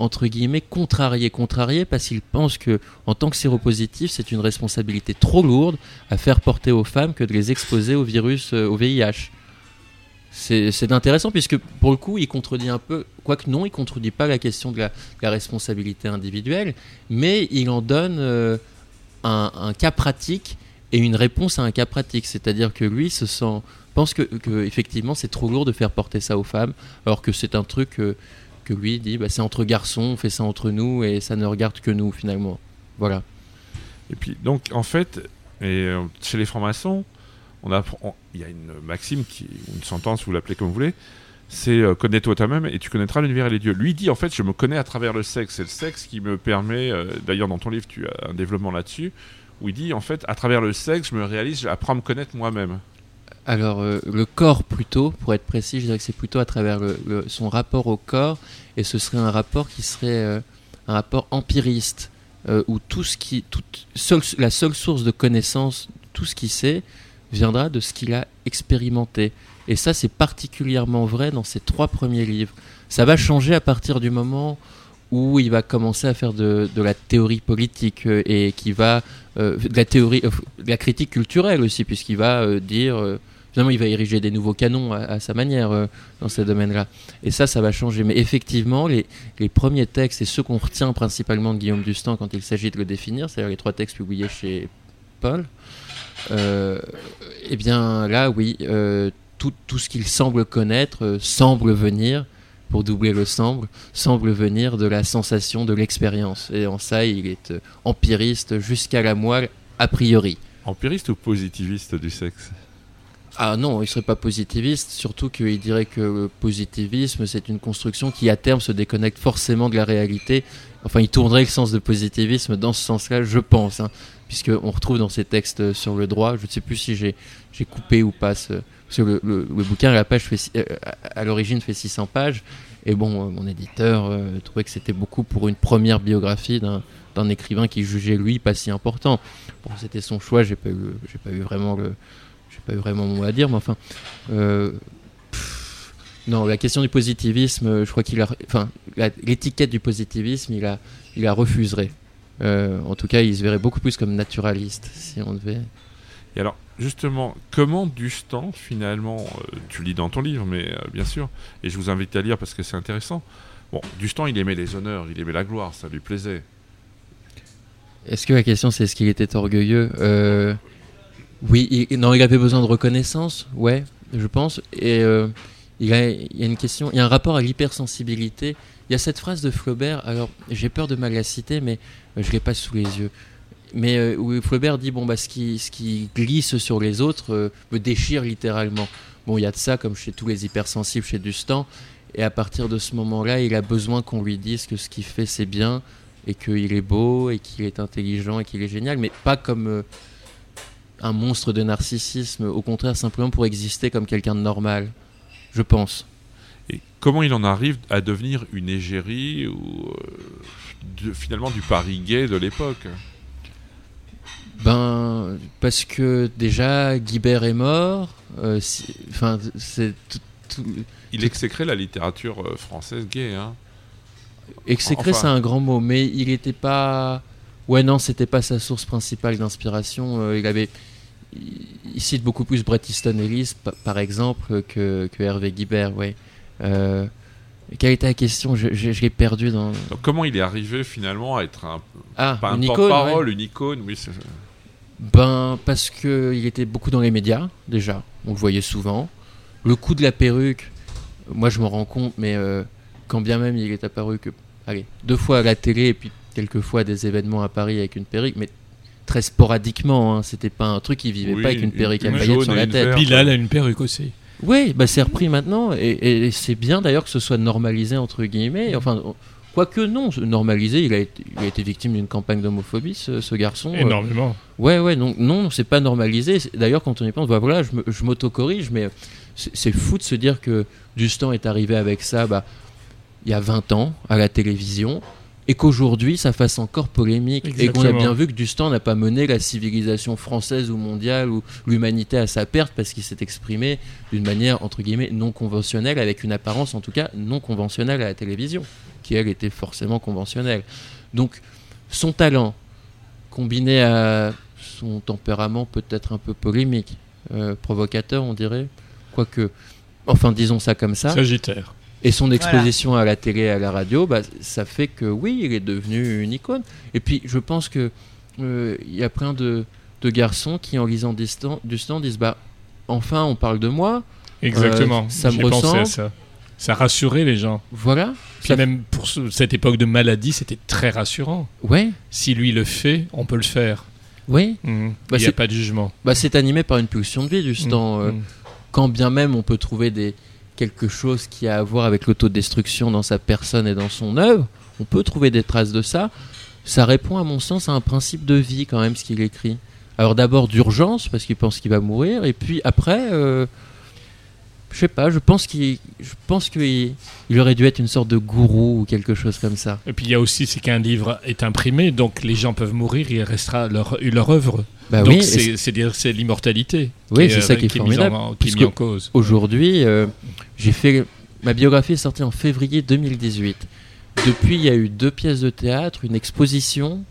[SPEAKER 5] entre guillemets contrarié. Contrarié parce qu'il pense que en tant que séropositif c'est une responsabilité trop lourde à faire porter aux femmes que de les exposer au virus euh, au VIH c'est intéressant puisque pour le coup il contredit un peu quoique non il contredit pas la question de la, responsabilité individuelle mais il en donne euh, un, cas pratique et une réponse à un cas pratique. C'est-à-dire que lui se sent pense que effectivement c'est trop lourd de faire porter ça aux femmes alors que c'est un truc euh, que lui dit bah, c'est entre garçons on fait ça entre nous et ça ne regarde que nous finalement voilà
[SPEAKER 1] Et puis, donc, en fait, euh, chez les francs-maçons, on il y a une maxime, qui, une sentence, vous l'appelez comme vous voulez, c'est euh, connais-toi toi-même et tu connaîtras l'univers et les dieux. Lui dit en fait je me connais à travers le sexe. C'est le sexe qui me permet, euh, d'ailleurs dans ton livre tu as un développement là-dessus, où il dit en fait à travers le sexe je me réalise, j'apprends à me connaître moi-même.
[SPEAKER 5] Alors, euh, le corps plutôt, pour être précis, je dirais que c'est plutôt à travers son rapport au corps, et ce serait un rapport qui serait euh, un rapport empiriste, euh, où tout ce qui, toute, la seule source de connaissance, tout ce qu'il sait, viendra de ce qu'il a expérimenté. Et ça, c'est particulièrement vrai dans ses trois premiers livres. Ça va changer à partir du moment où il va commencer à faire de, la théorie politique et qui va de la théorie, de la critique culturelle aussi, puisqu'il va dire, finalement, il va ériger des nouveaux canons à, sa manière euh, dans ces domaines-là. Et ça, ça va changer. Mais effectivement, les, premiers textes et ceux qu'on retient principalement de Guillaume Dustan quand il s'agit de le définir, c'est-à-dire les trois textes publiés chez Paul, euh, eh bien là, oui, euh, tout, tout ce qu'il semble connaître semble venir, pour doubler le semble, semble venir de la sensation, de l'expérience. Et en ça, il est empiriste jusqu'à la moelle, a priori.
[SPEAKER 1] Empiriste ou positiviste du sexe?
[SPEAKER 5] Ah non, il serait pas positiviste, surtout qu'il dirait que le positivisme, c'est une construction qui à terme se déconnecte forcément de la réalité. Enfin, il tournerait le sens de positivisme dans ce sens-là, je pense, hein, puisqu'on retrouve dans ses textes sur le droit, je ne sais plus si j'ai coupé ou pas, ce, parce que le, le- bouquin à, la page euh, à l'origine fait 600 pages, et bon, euh, mon éditeur euh, trouvait que c'était beaucoup pour une première biographie d'un écrivain qui jugeait lui pas si important. Bon, c'était son choix, j'ai pas pas eu vraiment le, pas eu vraiment mon mot à dire, mais enfin, euh, pff, non, la question du positivisme, euh, je crois qu'il a, enfin, l'étiquette du positivisme, il a, il la refuserait. Euh, en tout cas, il se verrait beaucoup plus comme naturaliste si on devait.
[SPEAKER 1] Et alors, justement, comment Dustan, finalement, euh, tu lis dans ton livre, mais bien sûr, et je vous invite à lire parce que c'est intéressant. Bon, Dustan, il aimait les honneurs, il aimait la gloire, ça lui plaisait.
[SPEAKER 5] Est-ce que la question c'est est-ce qu'il était orgueilleux? Euh, Oui, il, non, il avait besoin de reconnaissance, ouais, je pense. Et euh, il, y a une question, il y a un rapport à l'hypersensibilité. Il y a cette phrase de Flaubert, alors j'ai peur de mal la citer, mais euh, je l'ai pas sous les yeux. Mais euh, où Flaubert dit bon bah ce qui, ce qui glisse sur les autres me déchire littéralement. Bon, il y a de ça comme chez tous les hypersensibles chez Dustan. Et à partir de ce moment-là, il a besoin qu'on lui dise que ce qu'il fait c'est bien et qu'il est beau et qu'il est intelligent et qu'il est génial, mais pas comme un monstre de narcissisme, au contraire simplement pour exister comme quelqu'un de normal, je pense.
[SPEAKER 1] Et comment il en arrive à devenir une égérie ou euh, de- finalement du Paris gay de l'époque?
[SPEAKER 5] Ben, parce que déjà Guibert est mort, euh, si- enfin c'est tout, tout-
[SPEAKER 1] Il exécrait la littérature euh, française gay, hein
[SPEAKER 5] exécrer
[SPEAKER 1] Enfin.
[SPEAKER 5] c'est un grand mot, mais il n'était pas, ouais non c'était pas sa source principale d'inspiration. euh, il avait, il, cite beaucoup plus Bret Easton Ellis pa- par exemple que, que Hervé Guibert, ouais. Euh, quelle était la question? Je, je- je l'ai perdu dans.
[SPEAKER 1] Donc comment il est arrivé finalement à être un,
[SPEAKER 5] Ah,
[SPEAKER 1] pas un porte-parole,
[SPEAKER 5] ouais.
[SPEAKER 1] une icône? Oui,
[SPEAKER 5] Ben, parce que il était beaucoup dans les médias, déjà. On le voyait souvent. Le coup de la perruque, moi je m'en rends compte, mais euh, quand bien même il est apparu que, allez, deux fois à la télé et puis quelques fois à des événements à Paris avec une perruque, mais très sporadiquement, hein, c'était pas un truc qui vivait
[SPEAKER 1] Oui,
[SPEAKER 5] pas avec une
[SPEAKER 1] une-
[SPEAKER 5] perruque à paillettes sur la tête.
[SPEAKER 1] verte.
[SPEAKER 3] Bilal a une perruque aussi.
[SPEAKER 5] Oui, bah c'est repris maintenant et, et- et c'est bien d'ailleurs que ce soit normalisé entre guillemets. Enfin, quoique non, normalisé, il a été, il a été victime d'une campagne d'homophobie, ce, ce garçon. euh,
[SPEAKER 3] Énormément.
[SPEAKER 5] Ouais, ouais, donc non, c'est pas normalisé. C'est- D'ailleurs, quand on y pense, bah, voilà, je m'auto-corrige, mais c'est c'est fou de se dire que Dustan est arrivé avec ça bah, il y a 20 ans à la télévision et qu'aujourd'hui ça fasse encore polémique et qu'on a bien vu que Dustan n'a pas mené la civilisation française ou mondiale ou l'humanité à sa perte parce qu'il s'est exprimé d'une manière entre guillemets non conventionnelle avec une apparence en tout cas non conventionnelle à la télévision qui elle était forcément conventionnelle. Donc son talent combiné à son tempérament peut-être un peu polémique, euh, provocateur on dirait, quoique, enfin disons ça comme ça,
[SPEAKER 3] Sagittaire.
[SPEAKER 5] Et son exposition à la télé et à la radio, bah, ça fait que oui, il est devenu une icône. Et puis je pense que euh, il y a plein de, de garçons qui en lisant Dustan, Dustan disent bah enfin on parle de moi,
[SPEAKER 3] Exactement.
[SPEAKER 5] Euh, ça me
[SPEAKER 3] J'ai pensé à
[SPEAKER 5] ressemble.
[SPEAKER 3] ça. Ça rassurait les gens.
[SPEAKER 5] voilà.
[SPEAKER 3] Puis
[SPEAKER 5] Ça-
[SPEAKER 3] même pour ce- cette époque de maladie, c'était très rassurant.
[SPEAKER 5] Ouais,
[SPEAKER 3] Si lui le fait, on peut le faire.
[SPEAKER 5] ouais.
[SPEAKER 3] Mhm.
[SPEAKER 5] Bah,
[SPEAKER 3] Il n'y a pas de jugement.
[SPEAKER 5] Bah, c'est animé par une pulsion de vie, Dustan.
[SPEAKER 3] Mhm.
[SPEAKER 5] euh, quand bien même on peut trouver des quelque chose qui a à voir avec l'autodestruction dans sa personne et dans son œuvre. On peut trouver des traces de ça. Ça répond à mon sens à un principe de vie quand même ce qu'il écrit. Alors d'abord d'urgence parce qu'il pense qu'il va mourir et puis après euh, je sais pas, je pense qu'il je pense qu'il il aurait dû être une sorte de gourou ou quelque chose comme ça.
[SPEAKER 3] Et puis il y a aussi, c'est qu'un livre est imprimé, donc les gens peuvent mourir, il restera leur, leur œuvre.
[SPEAKER 5] Bah
[SPEAKER 3] donc
[SPEAKER 5] oui,
[SPEAKER 3] c'est c'est dire c'est l'immortalité.
[SPEAKER 5] Oui, c'est ça qui est formidable,
[SPEAKER 3] en, qui est
[SPEAKER 5] puisque-
[SPEAKER 3] mis en cause.
[SPEAKER 5] Aujourd'hui, euh, j'ai fait ma biographie est sortie en février 2018. Depuis, il y a eu deux pièces de théâtre, une exposition.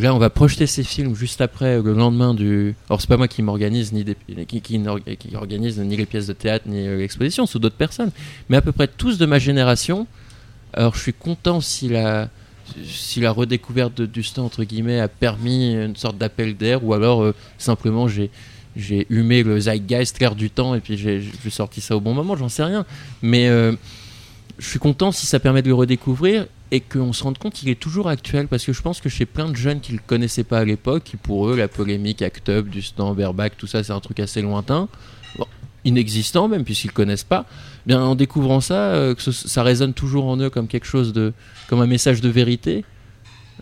[SPEAKER 5] Là, on va projeter ces films juste après, le lendemain du. Alors, c'est pas moi qui m'organise ni qui, organise ni les pièces de théâtre ni euh, l'exposition, c'est d'autres personnes, mais à peu près tous de ma génération. Alors, je suis content si la si la redécouverte de Dustin entre guillemets a permis une sorte d'appel d'air, ou alors euh, simplement j'ai j'ai humé le zeitgeist, l'air du temps, et puis j'ai sorti ça au bon moment, j'en sais rien. Mais euh, je suis content si ça permet de le redécouvrir et qu'on se rende compte qu'il est toujours actuel, parce que je pense que chez plein de jeunes qui le connaissaient pas à l'époque, qui pour eux, la polémique Act Up, Dustin, Berbach, tout ça, c'est un truc assez lointain, inexistant même, puisqu'ils le connaissent pas. Bien, en découvrant ça, euh, que ça résonne toujours en eux comme quelque chose de, comme un message de vérité.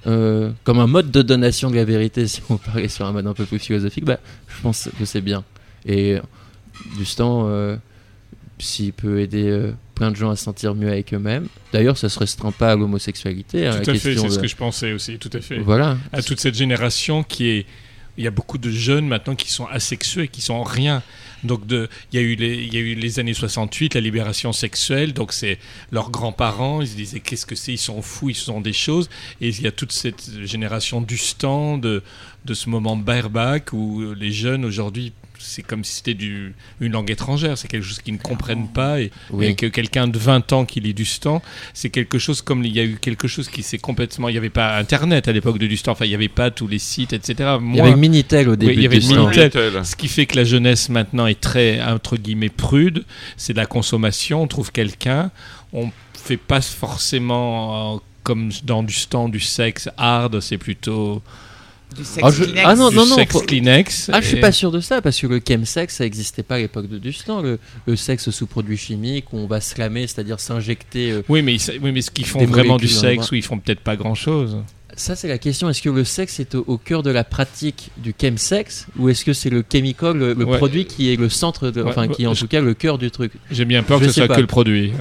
[SPEAKER 5] euh, comme un mode de donation de la vérité, si on parlait sur un mode un peu plus philosophique, bah, je pense que c'est bien. Et Dustin, euh, s'il peut aider plein de gens à se sentir mieux avec eux-mêmes, d'ailleurs, ça se restreint pas à l'homosexualité. hein,
[SPEAKER 3] Tout à fait, c'est ce que je pensais aussi, tout à fait.
[SPEAKER 5] Voilà.
[SPEAKER 3] À toute cette génération qui est. Il y a beaucoup de jeunes maintenant qui sont asexués, et qui sont en rien. Donc, de, il, y a eu les, il y a eu les années 68, la libération sexuelle. Donc, c'est leurs grands-parents, ils se disaient qu'est-ce que c'est Ils sont fous, ils sont des choses. Et il y a toute cette génération du stand, de, de ce moment bareback où les jeunes aujourd'hui, c'est comme si c'était du, une langue étrangère. C'est quelque chose qu'ils ne comprennent pas. Et,
[SPEAKER 5] Oui.
[SPEAKER 3] et que quelqu'un de 20 ans qui lit du stand, c'est quelque chose comme il y a eu quelque chose qui s'est complètement. Il n'y avait pas Internet à l'époque de Dustan, enfin il n'y avait pas tous les sites, etc.
[SPEAKER 5] Il y avait Minitel au début
[SPEAKER 3] il y avait
[SPEAKER 5] du stand.
[SPEAKER 3] Minitel.
[SPEAKER 1] Minitel.
[SPEAKER 3] ce qui fait que la jeunesse maintenant est très entre guillemets prude, c'est de la consommation. On trouve quelqu'un, on fait pas forcément euh, comme dans du stand du sexe hard, c'est plutôt
[SPEAKER 4] Du sexe
[SPEAKER 5] Ah, je-
[SPEAKER 4] Kleenex.
[SPEAKER 5] ah non,
[SPEAKER 3] du
[SPEAKER 5] non, non,
[SPEAKER 3] sexe
[SPEAKER 5] faut-
[SPEAKER 3] Kleenex.
[SPEAKER 5] Ah, je suis
[SPEAKER 3] Et-
[SPEAKER 5] pas sûr de ça, parce que le chemsex, ça n'existait pas à l'époque de Dustan. Le, le sexe sous produits chimiques, où on va slammer, c'est-à-dire s'injecter. euh,
[SPEAKER 3] Oui, mais, ils- oui, mais ce qu'ils font vraiment du sexe, ou ils font peut-être pas grand-chose.
[SPEAKER 5] Ça, c'est la question. Est-ce que le sexe est au, au cœur de la pratique du chemsex ou est-ce que c'est le chemical, le, le
[SPEAKER 3] Ouais.
[SPEAKER 5] produit qui est le centre, de,
[SPEAKER 3] Ouais,
[SPEAKER 5] enfin, qui est en
[SPEAKER 3] je-
[SPEAKER 5] tout cas le cœur du truc?
[SPEAKER 3] J'ai bien peur
[SPEAKER 5] Je
[SPEAKER 3] que ce soit
[SPEAKER 5] pas.
[SPEAKER 3] que le produit.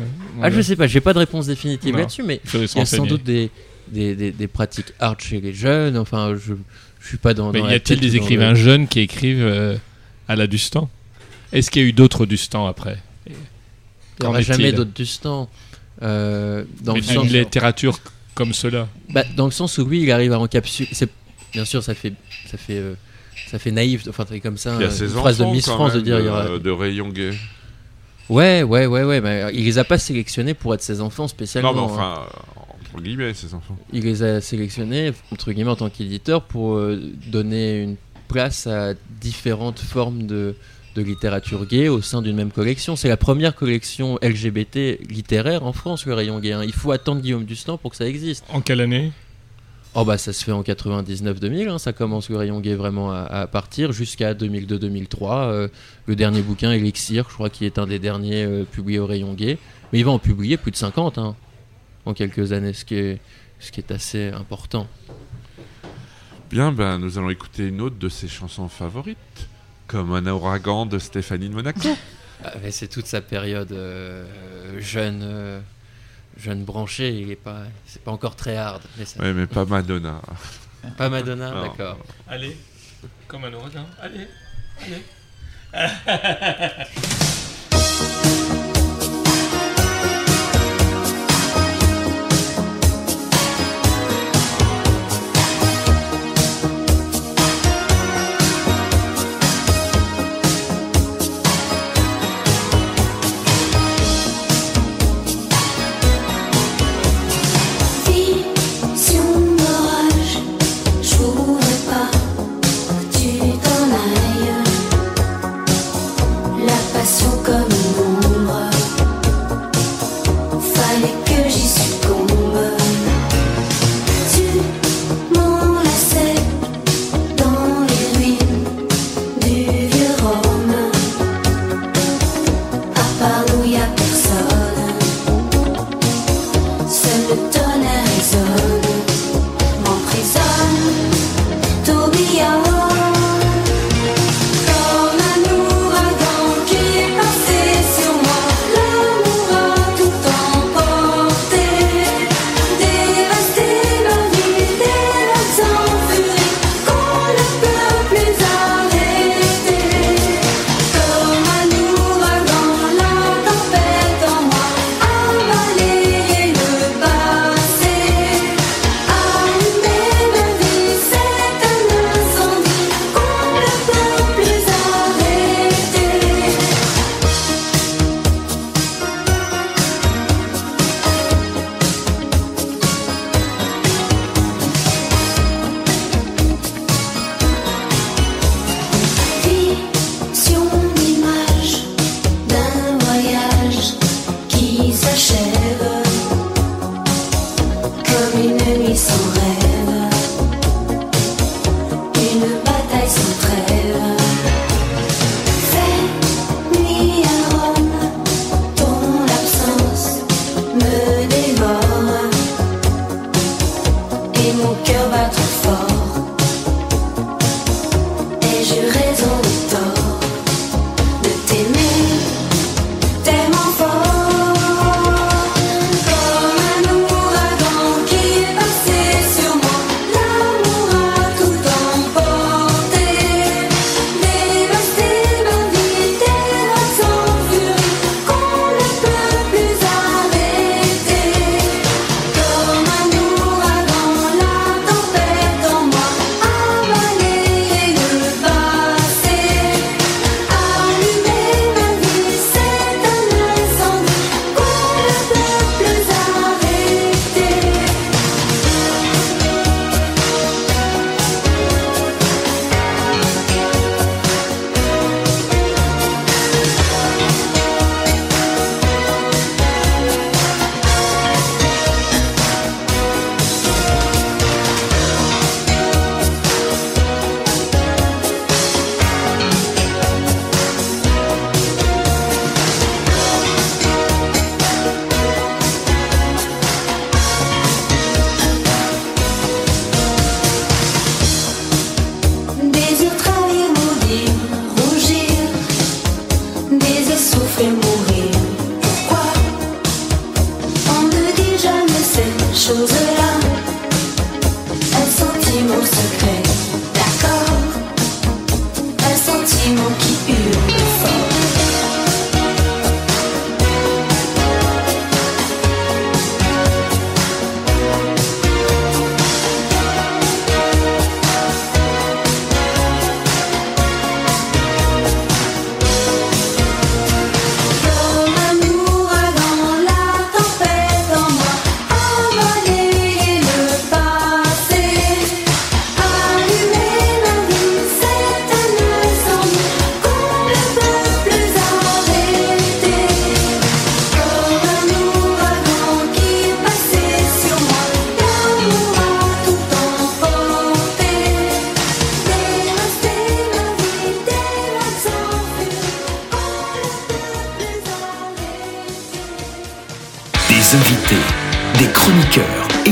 [SPEAKER 5] Ah, je sais pas, j'ai pas de réponse définitive
[SPEAKER 3] Non.
[SPEAKER 5] là-dessus, mais
[SPEAKER 3] Il se
[SPEAKER 5] y a sans doute des, des, des, des pratiques hard chez les jeunes. Enfin, je, je suis pas dans.
[SPEAKER 3] Mais
[SPEAKER 5] dans
[SPEAKER 3] y a-t-il des écrivains
[SPEAKER 5] le-
[SPEAKER 3] jeunes qui écrivent euh, à la Dustan Est-ce qu'il y a eu d'autres Dustan après?
[SPEAKER 5] Il n'y aura jamais d'autres Dustan. Euh, dans
[SPEAKER 3] Mais
[SPEAKER 5] le sens,
[SPEAKER 3] littérature comme cela.
[SPEAKER 5] bah, dans le sens où lui, il arrive à encapsuler. Bien sûr, ça fait, ça fait, euh, ça fait naïf. Enfin, c'est comme ça.
[SPEAKER 1] Il y a
[SPEAKER 5] euh,
[SPEAKER 1] ses
[SPEAKER 5] une phrase de
[SPEAKER 1] enfants,
[SPEAKER 5] Miss France de dire il y aura-
[SPEAKER 1] de, de rayon gay.
[SPEAKER 5] Ouais, ouais, ouais, ouais. Mais il les a pas sélectionnés pour être ses enfants spécialement.
[SPEAKER 1] Non, mais
[SPEAKER 5] hein.
[SPEAKER 1] Enfin, entre guillemets, ses enfants.
[SPEAKER 5] Il les a sélectionnés, entre guillemets, en tant qu'éditeur pour euh, donner une place à différentes formes de, de littérature gay au sein d'une même collection. C'est la première collection LGBT littéraire en France, le rayon gay. hein. Il faut attendre Guillaume Dustan pour que ça existe.
[SPEAKER 3] En quelle année?
[SPEAKER 5] Oh bah ça se fait en 99-2000, hein, ça commence le rayon gay vraiment à, à partir jusqu'à 2002-2003. euh, le dernier bouquin, Elixir, je crois qu'il est un des derniers euh, publiés au rayon gay. Mais il va en publier plus de 50 hein, en quelques années, ce qui est, ce qui est assez important.
[SPEAKER 1] Bien, ben, nous allons écouter une autre de ses chansons favorites, comme Un ouragan de Stéphanie de Monaco.
[SPEAKER 5] Ah, mais c'est toute sa période euh, jeune, euh, jeune branché. Il est pas, c'est pas encore très hard. Mais ça-
[SPEAKER 1] ouais, mais pas Madonna.
[SPEAKER 5] Pas Madonna,
[SPEAKER 1] Non.
[SPEAKER 5] d'accord.
[SPEAKER 3] Allez, comme un ouragan. Allez, allez.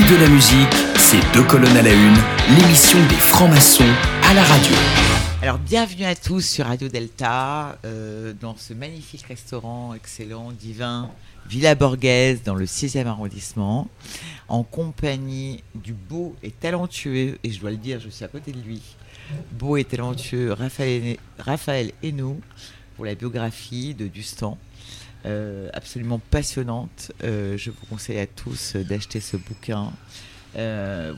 [SPEAKER 6] de la
[SPEAKER 2] musique, c'est deux colonnes à la une, l'émission des francs-maçons à la radio.
[SPEAKER 4] Alors, bienvenue à tous sur Radio Delta, euh, dans ce magnifique restaurant excellent, divin, Villa Borghese, dans le 6e arrondissement, en compagnie du beau et talentueux, et je dois le dire, je suis à côté de lui, beau et talentueux Raphaël, Raphaël Hainaut, pour la biographie de Dustan. Euh, absolument passionnante. Euh, je vous conseille à tous d'acheter ce bouquin. Euh,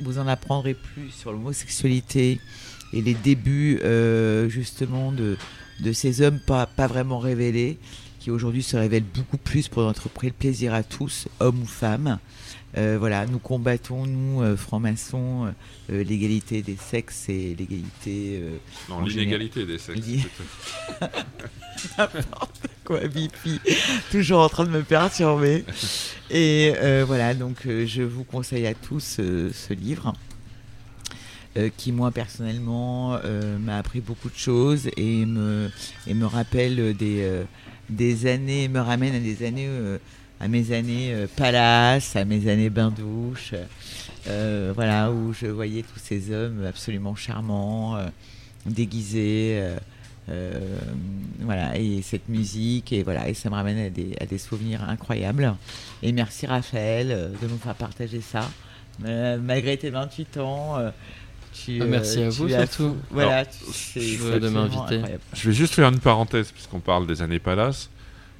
[SPEAKER 4] vous, en apprendrez plus sur l'homosexualité et les débuts justement de, ces hommes pas, pas vraiment révélés, qui aujourd'hui se révèlent beaucoup plus pour notre plaisir à tous, hommes ou femmes. Euh, voilà, nous combattons, nous, euh, francs-maçons, euh, l'égalité des sexes et l'égalité.
[SPEAKER 1] Non, l'inégalité des sexes.
[SPEAKER 4] N'importe quoi, Bipi. Toujours en train de me perturber. Et voilà, donc je vous conseille à tous ce livre. qui moi personnellement m'a appris beaucoup de choses et me, et me rappelle des, des années, me ramène à des années à mes années euh, palace, à mes années bain-douche, euh, voilà, où je voyais tous ces hommes absolument charmants, euh, déguisés. euh, euh, voilà, et cette musique, et voilà, et ça me ramène à des, à des souvenirs incroyables. Et merci Raphaël euh, de nous faire partager ça. Euh, malgré tes 28 ans, euh, tu,
[SPEAKER 5] Ah, merci
[SPEAKER 4] euh,
[SPEAKER 5] à
[SPEAKER 4] tu
[SPEAKER 5] vous, surtout.
[SPEAKER 4] Voilà,
[SPEAKER 1] Alors,
[SPEAKER 5] je de.
[SPEAKER 1] Je vais juste faire une parenthèse puisqu'on parle des années Palace.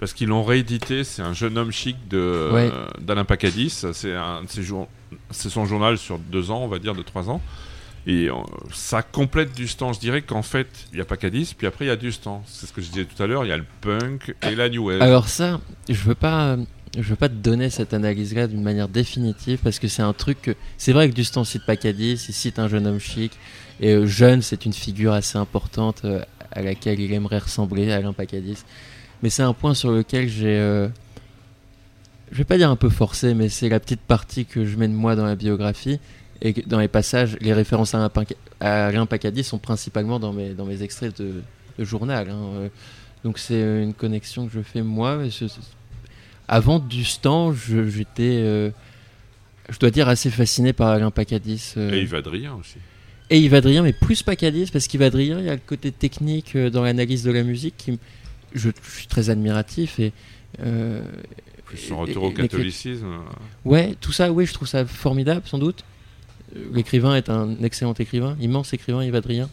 [SPEAKER 1] Parce qu'ils l'ont réédité, c'est un jeune homme chic de
[SPEAKER 5] Ouais.
[SPEAKER 1] euh, d'Alain Pacadis. C'est un son journal sur deux ans, on va dire, de trois ans. Et euh, ça complète du stand. Je dirais qu'en fait, il y a Pacadis, puis après il y a du stand. C'est ce que je disais tout à l'heure. Il y a le punk et la new wave.
[SPEAKER 5] Alors ça, je veux pas, je veux pas te donner cette analyse-là d'une manière définitive parce que c'est un truc. que- C'est vrai que Dustan cite Pacadis, il cite un jeune homme chic et euh, jeune, c'est une figure assez importante euh, à laquelle il aimerait ressembler, Alain Pacadis. Mais c'est un point sur lequel j'ai, euh, je vais pas dire un peu forcé, mais c'est la petite partie que je mets de moi dans la biographie et dans les passages, les références à Alain, Pacadis sont principalement dans mes dans mes extraits de, de journal. hein, euh. Donc c'est euh, une connexion que je fais moi. mais Avant du stand, je- j'étais, euh, je dois dire, assez fasciné par Alain Pacadis. euh,
[SPEAKER 1] Et Yves Adrien aussi.
[SPEAKER 5] et Yves Adrien, mais plus Pacadis, parce qu'Yves Adrien, il y a le côté technique euh, dans l'analyse de la musique qui, je, je suis très admiratif et euh,
[SPEAKER 1] Plus son
[SPEAKER 5] et-
[SPEAKER 1] retour
[SPEAKER 5] et-
[SPEAKER 1] au catholicisme.
[SPEAKER 5] Ouais, tout ça, oui, je trouve ça formidable, sans doute. Euh, L'écrivain est un excellent écrivain, immense écrivain, Yves Adrien,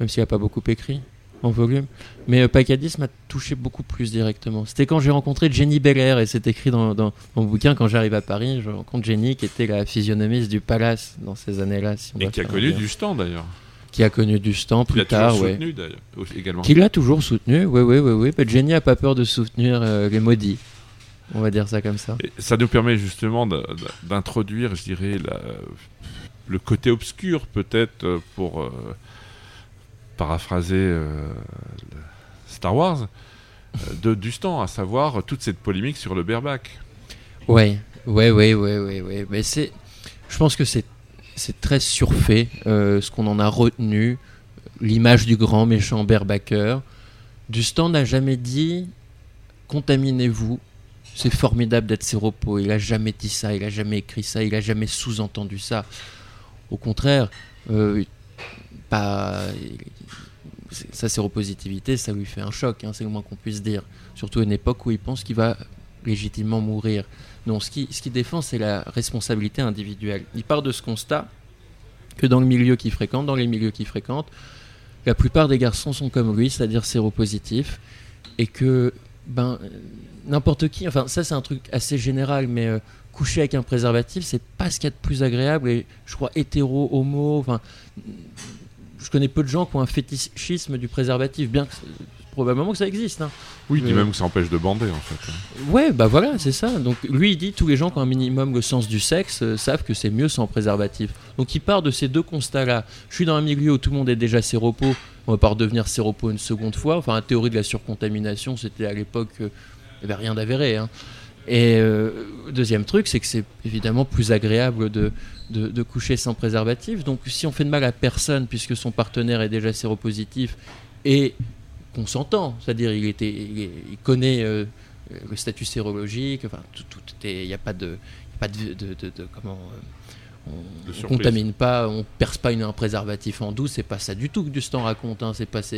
[SPEAKER 5] même s'il n'a pas beaucoup écrit en volume. Mais euh, Pacadis m'a touché beaucoup plus directement. C'était quand j'ai rencontré Jenny Belair, et c'est écrit dans, dans mon bouquin, quand j'arrive à Paris, je rencontre Jenny, qui était la physionomiste du Palace dans ces années-là. Si
[SPEAKER 1] Et qui a connu du stand d'ailleurs.
[SPEAKER 5] Qui a connu du
[SPEAKER 1] Il
[SPEAKER 5] plus tard,
[SPEAKER 1] toujours
[SPEAKER 5] ouais.
[SPEAKER 1] soutenu d'ailleurs aussi, également.
[SPEAKER 5] Qui l'a toujours soutenu, oui, oui, oui, oui. Jenny a pas peur de soutenir euh, les maudits. On va dire ça comme ça.
[SPEAKER 1] Et ça nous permet justement d'introduire, je dirais, la- le côté obscur peut-être pour euh, paraphraser euh, Star Wars de du stand, à savoir toute cette polémique sur le bareback.
[SPEAKER 5] Ouais, ouais, ouais, ouais, ouais, ouais. Mais c'est, je pense que c'est, c'est très surfait euh, ce qu'on en a retenu, l'image du grand méchant barebacker. Dustan n'a jamais dit contaminez-vous. C'est formidable d'être séropo. Il a jamais dit ça, il a jamais écrit ça, il a jamais sous-entendu ça. Au contraire, euh, sa séropositivité, ça lui fait un choc, hein, c'est le moins qu'on puisse dire. Surtout à une époque où il pense qu'il va légitimement mourir. Non, ce qu'il ce qu'il défend, c'est la responsabilité individuelle. Il part de ce constat que dans le milieu qu'il fréquente, dans les milieux qu'il fréquente, la plupart des garçons sont comme lui, c'est-à-dire séropositifs, et que ben n'importe qui, enfin ça c'est un truc assez général, mais euh, coucher avec un préservatif, c'est pas ce qu'il y a de plus agréable. Et je crois hétéro, homo, enfin je connais peu de gens qui ont un fétichisme du préservatif, bien que probablement que ça existe. hein.
[SPEAKER 1] Oui, il dit
[SPEAKER 5] Euh,
[SPEAKER 1] même que ça empêche de bander en fait. hein.
[SPEAKER 5] Ouais, bah voilà, c'est ça. Donc lui, il dit tous les gens qui ont un minimum le sens du sexe euh, savent que c'est mieux sans préservatif. Donc il part de ces deux constats-là. Je suis dans un milieu où tout le monde est déjà séropo. On va pas redevenir séropo une seconde fois. Enfin, la théorie de la surcontamination, c'était à l'époque, euh, il n'y avait rien d'avéré. hein. Et euh, deuxième truc, c'est que c'est évidemment plus agréable de, de, de coucher sans préservatif. Donc si on fait de mal à personne, puisque son partenaire est déjà séropositif et consentant, c'est-à-dire il, était, il, est- il connaît euh, le statut sérologique, enfin tout, tout est- il n'y a pas de, il y a pas de, de- de- de- comment, euh, on, on contamine pas, on perce pas une, un préservatif en douce, c'est pas ça du tout que Dustan raconte, hein, c'est pas, ça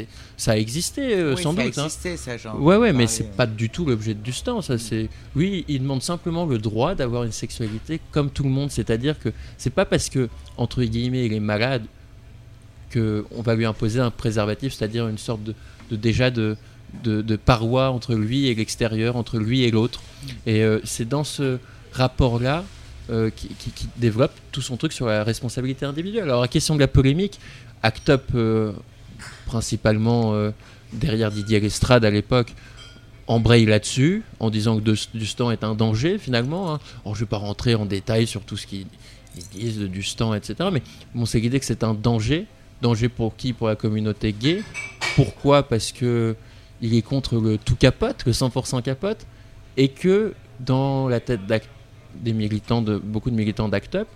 [SPEAKER 5] a existé euh,
[SPEAKER 4] Oui,
[SPEAKER 5] sans
[SPEAKER 4] ça a
[SPEAKER 5] doute. hein.
[SPEAKER 4] existé, ça, genre.
[SPEAKER 5] Ouais, ouais, mais c'est
[SPEAKER 4] euh.
[SPEAKER 5] pas du tout l'objet de Dustan. Ça, c'est lui, il demande simplement le droit d'avoir une sexualité comme tout le monde. C'est-à-dire que c'est pas parce que entre guillemets il est malade que on va lui imposer un préservatif, c'est-à-dire une sorte de, de- déjà de, de de paroi entre lui et l'extérieur, entre lui et l'autre. Et euh, c'est dans ce rapport-là euh, qui, développe tout son truc sur la responsabilité individuelle. Alors la question de la polémique, Act Up, euh, principalement euh, derrière Didier Lestrade à l'époque, embraye là-dessus en disant que Dus- Dustan est un danger finalement. hein. Alors je ne vais pas rentrer en détail sur tout ce qu'ils ils disent de Dustan, etc. Mais bon, c'est l'idée que c'est un danger. Danger pour qui? Pour la communauté gay. Pourquoi Parce que il est contre le tout capote, le 100% capote, et que dans la tête des militants, de beaucoup de militants d'Act Up,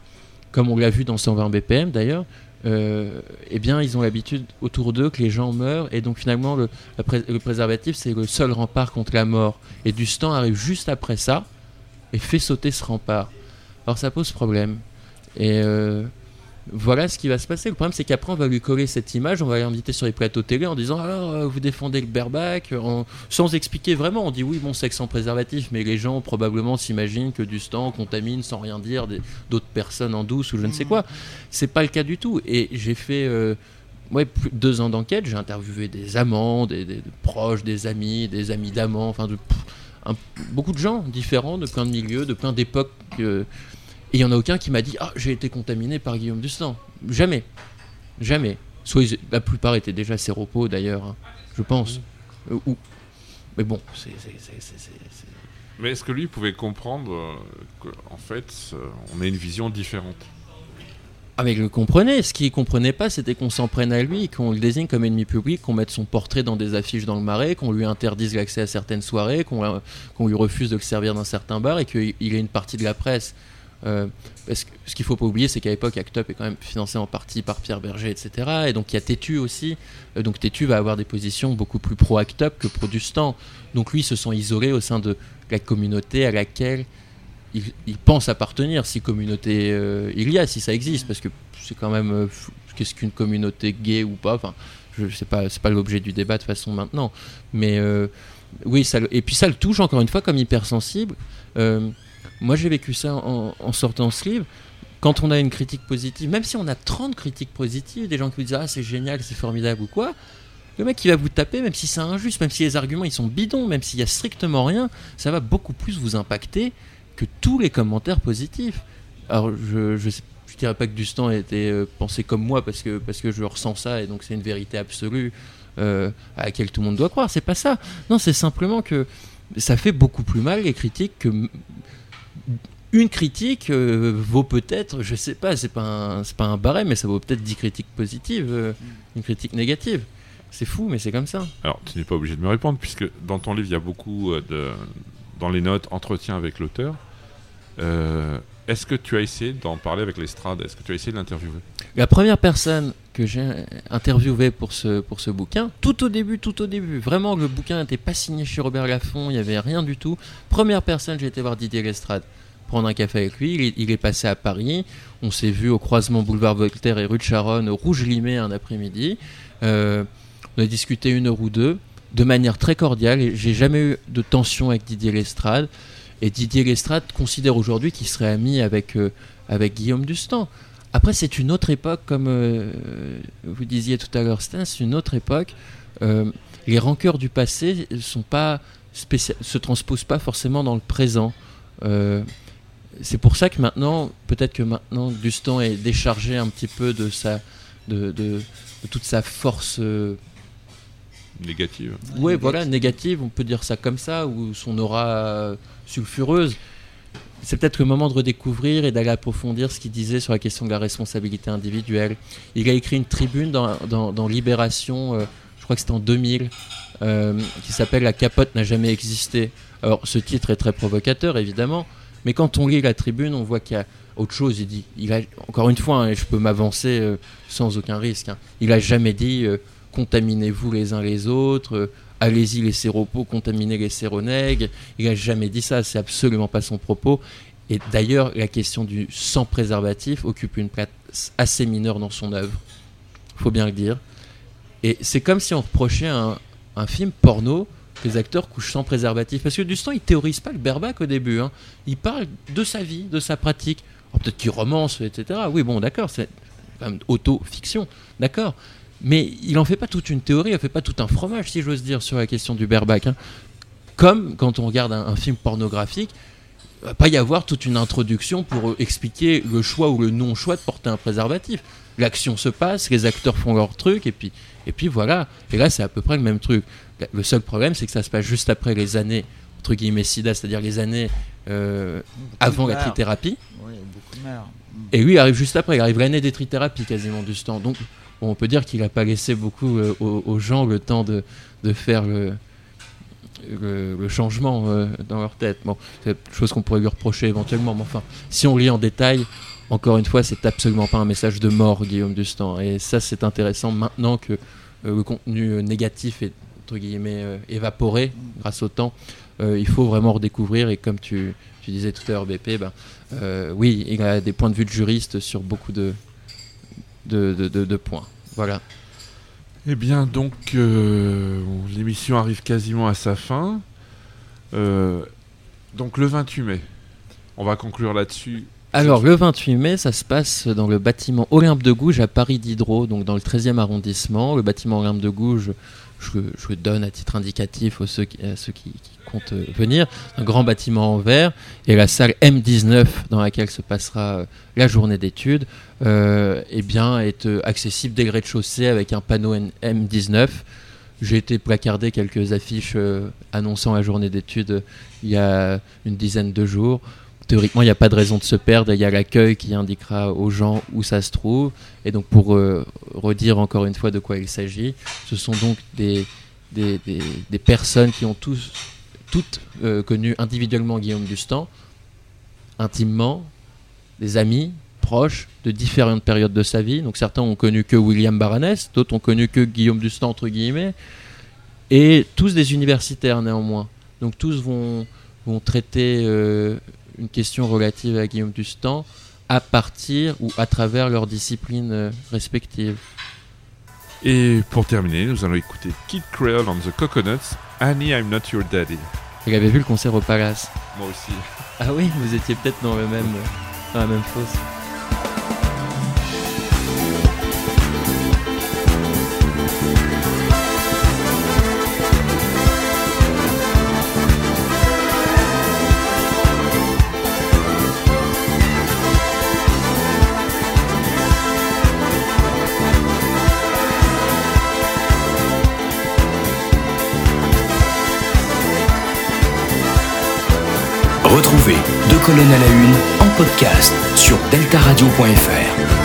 [SPEAKER 5] comme on l'a vu dans 120 BPM d'ailleurs, euh, eh bien ils ont l'habitude autour d'eux que les gens meurent, et donc finalement le, préservatif c'est le seul rempart contre la mort. Et Dustan arrive juste après ça, et fait sauter ce rempart. Alors ça pose problème. Euh, voilà ce qui va se passer. Le problème, c'est qu'après, on va lui coller cette image, on va l'inviter sur les plateaux télé en disant Alors, euh, vous défendez le bareback, en- sans expliquer vraiment. On dit oui, bon, sexe sans préservatif, mais les gens probablement s'imaginent que du stand contamine sans rien dire d'autres personnes en douce ou je ne sais quoi. C'est pas le cas du tout. Et j'ai fait. euh, ouais, plus de deux ans d'enquête, j'ai interviewé des amants, des, des- des proches, des amis, des amis d'amants, enfin de pff, un- beaucoup de gens différents, de plein de milieux, de plein d'époques. euh, et il y en a aucun qui m'a dit Ah, j'ai été contaminé par Guillaume Dustan. Jamais. Jamais. Soit ils- la plupart étaient déjà séropos d'ailleurs, hein, je pense. Euh, ou... Mais bon, c'est.
[SPEAKER 1] Mais est-ce que lui pouvait comprendre euh, qu'en fait, euh, on a une vision différente?
[SPEAKER 5] Ah mais il le comprenait, ce qu'il comprenait pas c'était qu'on s'en prenne à lui, qu'on le désigne comme ennemi public, qu'on mette son portrait dans des affiches dans le marais, qu'on lui interdise l'accès à certaines soirées, qu'on euh, qu'on lui refuse de le servir dans certains bars et qu'il il ait une partie de la presse. Euh, parce que ce qu'il faut pas oublier c'est qu'à l'époque Act Up est quand même financé en partie par Pierre Berger etc. Et donc il y a Tétu aussi, Euh, donc Tétu va avoir des positions beaucoup plus pro Act Up que pro Dustan. Donc lui il se sent isolé au sein de la communauté à laquelle il, il pense appartenir, si communauté euh, il y a, si ça existe, parce que c'est quand même euh, qu'est-ce qu'une communauté gay ou pas? Enfin, je sais pas, pas l'objet du débat de façon maintenant, mais euh, oui, et puis ça le touche encore une fois comme hypersensible. Euh, moi, j'ai vécu ça en, sortant ce livre. Quand on a une critique positive, même si on a 30 critiques positives, des gens qui vous disent ah c'est génial, c'est formidable ou quoi, le mec qui va vous taper, même si c'est injuste, même si les arguments ils sont bidons, même s'il y a strictement rien, ça va beaucoup plus vous impacter que tous les commentaires positifs. Alors, je, je, sais- je dirais pas que Dustan été euh, pensé comme moi parce que, parce que je ressens ça et donc c'est une vérité absolue euh, à laquelle tout le monde doit croire. C'est pas ça. Non, c'est simplement que ça fait beaucoup plus mal les critiques que. Une critique euh, vaut peut-être, je sais pas, c'est pas un, c'est pas un barème, mais ça vaut peut-être 10 critiques positives, euh, une critique négative. C'est fou, mais c'est comme ça.
[SPEAKER 1] Alors, tu n'es pas obligé de me répondre, puisque dans ton livre, il y a beaucoup euh, de. Dans les notes, entretien avec l'auteur. Euh, Est-ce que tu as essayé d'en parler avec l'estrade? Est-ce que tu as essayé de l'interviewer?
[SPEAKER 5] La première personne que j'ai interviewée pour ce, bouquin, tout au début, tout au début, vraiment le bouquin n'était pas signé chez Robert Laffont, il n'y avait rien du tout. Première personne, j'ai été voir Didier Lestrade, prendre un café avec lui, il est, passé à Paris, on s'est vu au croisement boulevard Voltaire et rue de Charonne, au Rouge Limé un après-midi. Euh, on a discuté une heure ou deux, de manière très cordiale, j'ai jamais eu de tension avec Didier Lestrade. Et Didier Lestrade considère aujourd'hui qu'il serait ami avec, euh, avec Guillaume Dustan. Après, c'est une autre époque, comme euh, vous disiez tout à l'heure, c'est une autre époque. Euh, les rancœurs du passé sont pas se transposent pas forcément dans le présent. C'est pour ça que maintenant, peut-être que maintenant, Dustan est déchargé un petit peu de sa, de- de toute sa force.
[SPEAKER 1] Négative.
[SPEAKER 5] Ouais, voilà, négative, on peut dire ça comme ça, ou son aura euh, sulfureuse. C'est peut-être le moment de redécouvrir et d'aller approfondir ce qu'il disait sur la question de la responsabilité individuelle. Il a écrit une tribune dans, dans- dans Libération, euh, je crois que c'était en 2000, euh, qui s'appelle La capote n'a jamais existé. Alors, ce titre est très provocateur, évidemment, mais quand on lit la tribune, on voit qu'il y a autre chose. Il dit, il a, encore une fois, hein, je peux m'avancer euh, sans aucun risque, hein, il a jamais dit euh, contaminez-vous les uns les autres, euh, allez-y les séropos, contaminez les séronègues. Il a jamais dit ça, c'est absolument pas son propos. Et d'ailleurs, la question du sans préservatif occupe une place assez mineure dans son œuvre. Faut bien le dire. Et c'est comme si on reprochait un, un film porno que les acteurs couchent sans préservatif. Parce que Dustan, il théorise pas le berbac au début. hein. Il parle de sa vie, de sa pratique. Peut-être qu'il romance, etc. Oui, bon, d'accord, c'est quand même auto-fiction. D'accord. Mais il en fait pas toute une théorie, il en fait pas tout un fromage, si j'ose dire, sur la question du berbac. hein. Comme quand on regarde un, un film pornographique, il va pas y avoir toute une introduction pour expliquer le choix ou le non-choix de porter un préservatif. L'action se passe, les acteurs font leur truc, et puis, et puis voilà. Et là, c'est à peu près le même truc. Le seul problème, c'est que ça se passe juste après les années, entre guillemets, sida, c'est-à-dire les années euh, avant la trithérapie.
[SPEAKER 4] Oui, beaucoup meurent.
[SPEAKER 5] Et lui il arrive juste après, il arrive l'année des trithérapies quasiment du temps. Donc on peut dire qu'il n'a pas laissé beaucoup euh, aux, gens le temps de, faire le, changement euh, dans leur tête. Bon, c'est chose qu'on pourrait lui reprocher éventuellement, mais enfin, si on lit en détail, encore une fois, c'est absolument pas un message de mort, Guillaume Dustan. Et ça, c'est intéressant maintenant que euh, le contenu négatif est entre guillemets évaporé grâce au temps. Il faut vraiment redécouvrir et comme tu, disais tout à l'heure BP, ben, oui, il a des points de vue de juriste sur beaucoup de, de, points. Voilà.
[SPEAKER 1] Eh bien, donc, euh, l'émission arrive quasiment à sa fin. Euh, donc, le 28 mai. On va conclure là-dessus.
[SPEAKER 5] Alors, le 28 mai, ça se passe dans le bâtiment Olympe de Gouges à Paris Diderot, donc dans le 13e arrondissement. Le bâtiment Olympe de Gouges, je, donne à titre indicatif aux ceux qui, à ceux qui, comptent euh, venir. Un grand bâtiment en verre et la salle M19 dans laquelle se passera euh, la journée d'études, euh, eh bien, est accessible dès le rez-de-chaussée avec un panneau N- M19. J'ai été placardé quelques affiches annonçant la journée d'études il y a une dizaine de jours. Théoriquement, il n'y a pas de raison de se perdre. Il y a l'accueil qui indiquera aux gens où ça se trouve. Et donc, pour euh, redire encore une fois de quoi il s'agit, ce sont donc des, des, des- personnes qui ont tous, toutes euh, connu individuellement Guillaume Dustan, intimement, des amis proches de différentes périodes de sa vie. Donc, certains ont connu que William Baranès, d'autres ont connu que Guillaume Dustan, entre guillemets, et tous des universitaires néanmoins. Donc, tous vont, vont traiter euh, une question relative à Guillaume Dustan à partir ou à travers leurs disciplines euh, respectives.
[SPEAKER 1] Et pour terminer, nous allons écouter Kid Creole on the Coconuts, Annie, I'm Not Your Daddy.
[SPEAKER 5] Il avait vu le concert au Palace.
[SPEAKER 1] Moi aussi.
[SPEAKER 5] Ah oui, vous étiez peut-être dans, le même, dans la même fosse.
[SPEAKER 2] Retrouvez Deux colonnes à la une en podcast sur deltaradio.fr.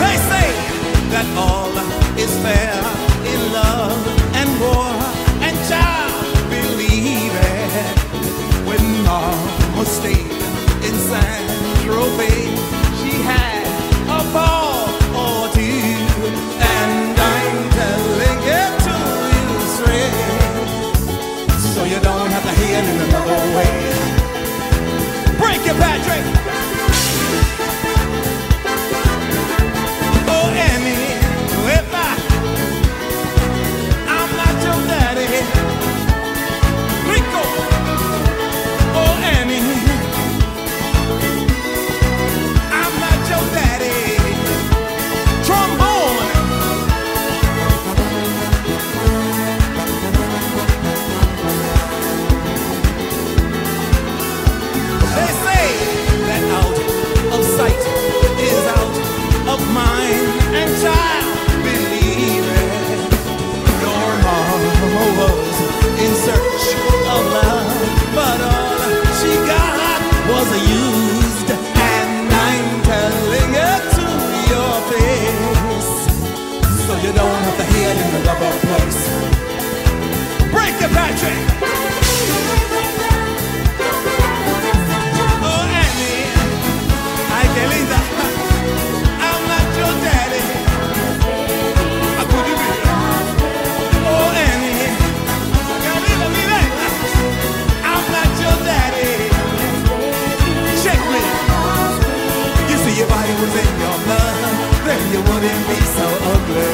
[SPEAKER 7] you wouldn't be? Oh, so ugly.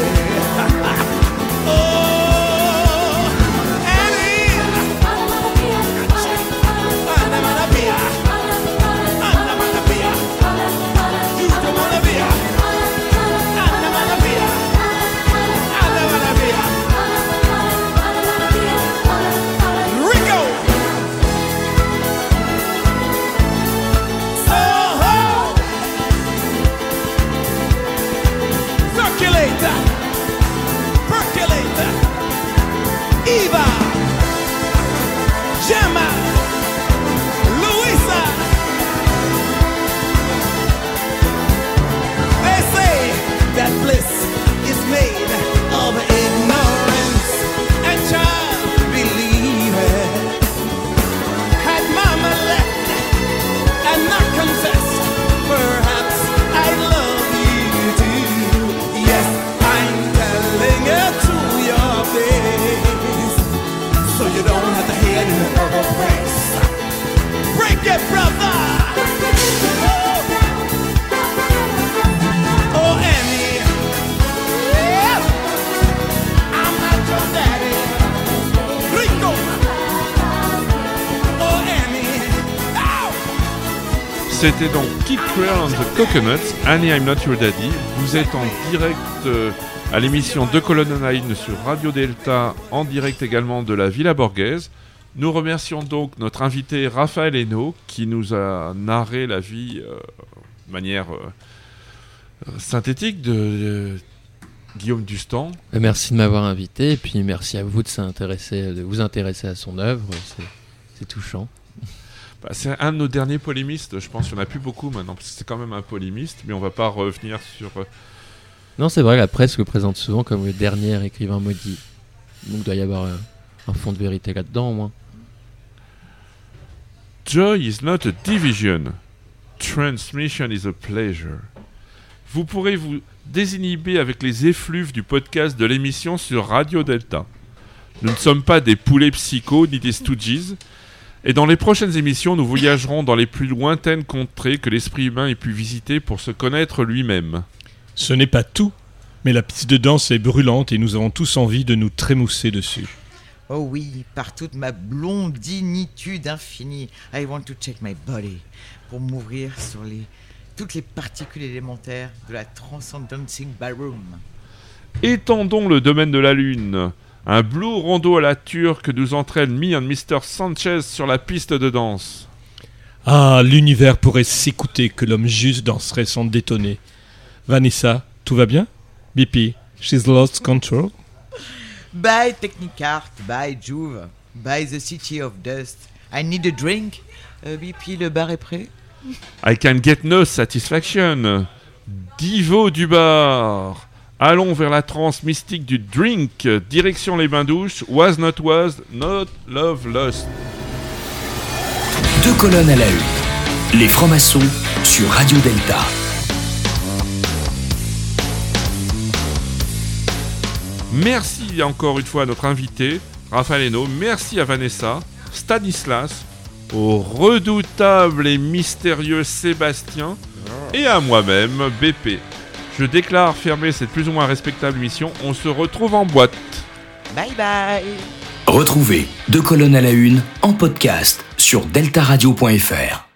[SPEAKER 1] C'était donc Kid Creole and the Coconuts, Annie I'm Not Your Daddy. Vous êtes en direct euh, à l'émission De Colonne Online sur Radio Delta, en direct également de la Villa Borghese. Nous remercions donc notre invité Raphaël Hainaut qui nous a narré la vie euh, de manière euh, synthétique de, Guillaume Dustan.
[SPEAKER 5] Merci de m'avoir invité et puis merci à vous de, de vous intéresser à son œuvre. C'est touchant.
[SPEAKER 1] Bah, c'est un de nos derniers polémistes, je pense qu'il n'y en a plus beaucoup maintenant, parce que c'est quand même un polémiste, mais on va pas revenir sur... euh,
[SPEAKER 5] Non, c'est vrai, la presse le présente souvent comme le dernier écrivain maudit. Donc il doit y avoir euh, un fond de vérité là-dedans au moins.
[SPEAKER 1] Joy is not a division. Transmission is a pleasure. Vous pourrez vous désinhiber avec les effluves du podcast de l'émission sur Radio Delta. Nous ne sommes pas des poulets psychos ni des stooges. Et dans les prochaines émissions, nous voyagerons dans les plus lointaines contrées que l'esprit humain ait pu visiter pour se connaître lui-même.
[SPEAKER 3] Ce n'est pas tout, mais la piste de danse est brûlante et nous avons tous envie de nous trémousser dessus.
[SPEAKER 4] Oh oui, par toute ma blondinitude infinie, I want to check my body pour m'ouvrir sur les, toutes les particules élémentaires de la Transcendencing Ballroom.
[SPEAKER 1] Étendons le domaine de la Lune. Un blue rondo à la turque nous entraîne Me and Mr. Sanchez sur la piste de danse.
[SPEAKER 3] Ah, l'univers pourrait s'écouter que l'homme juste danserait sans détonner. Vanessa, tout va bien? BP, she's lost control.
[SPEAKER 4] Bye Technicart, bye Juve, bye the City of Dust. I need a drink. Euh, BP, le bar est prêt?
[SPEAKER 1] I can get no satisfaction. Divo du bar. Allons vers la transe mystique du drink. Direction les bains douches. Was not was, not love lost.
[SPEAKER 2] Deux colonnes à la une. Les francs-maçons sur Radio Delta.
[SPEAKER 1] Merci encore une fois à notre invité, Raphaël Hainaut. Merci à Vanessa, Stanislas, au redoutable et mystérieux Sébastien et à moi-même, BP. Je déclare fermer cette plus ou moins respectable émission. On se retrouve en boîte.
[SPEAKER 4] Bye bye
[SPEAKER 2] Retrouvez Deux colonnes à la une en podcast sur deltaradio.fr.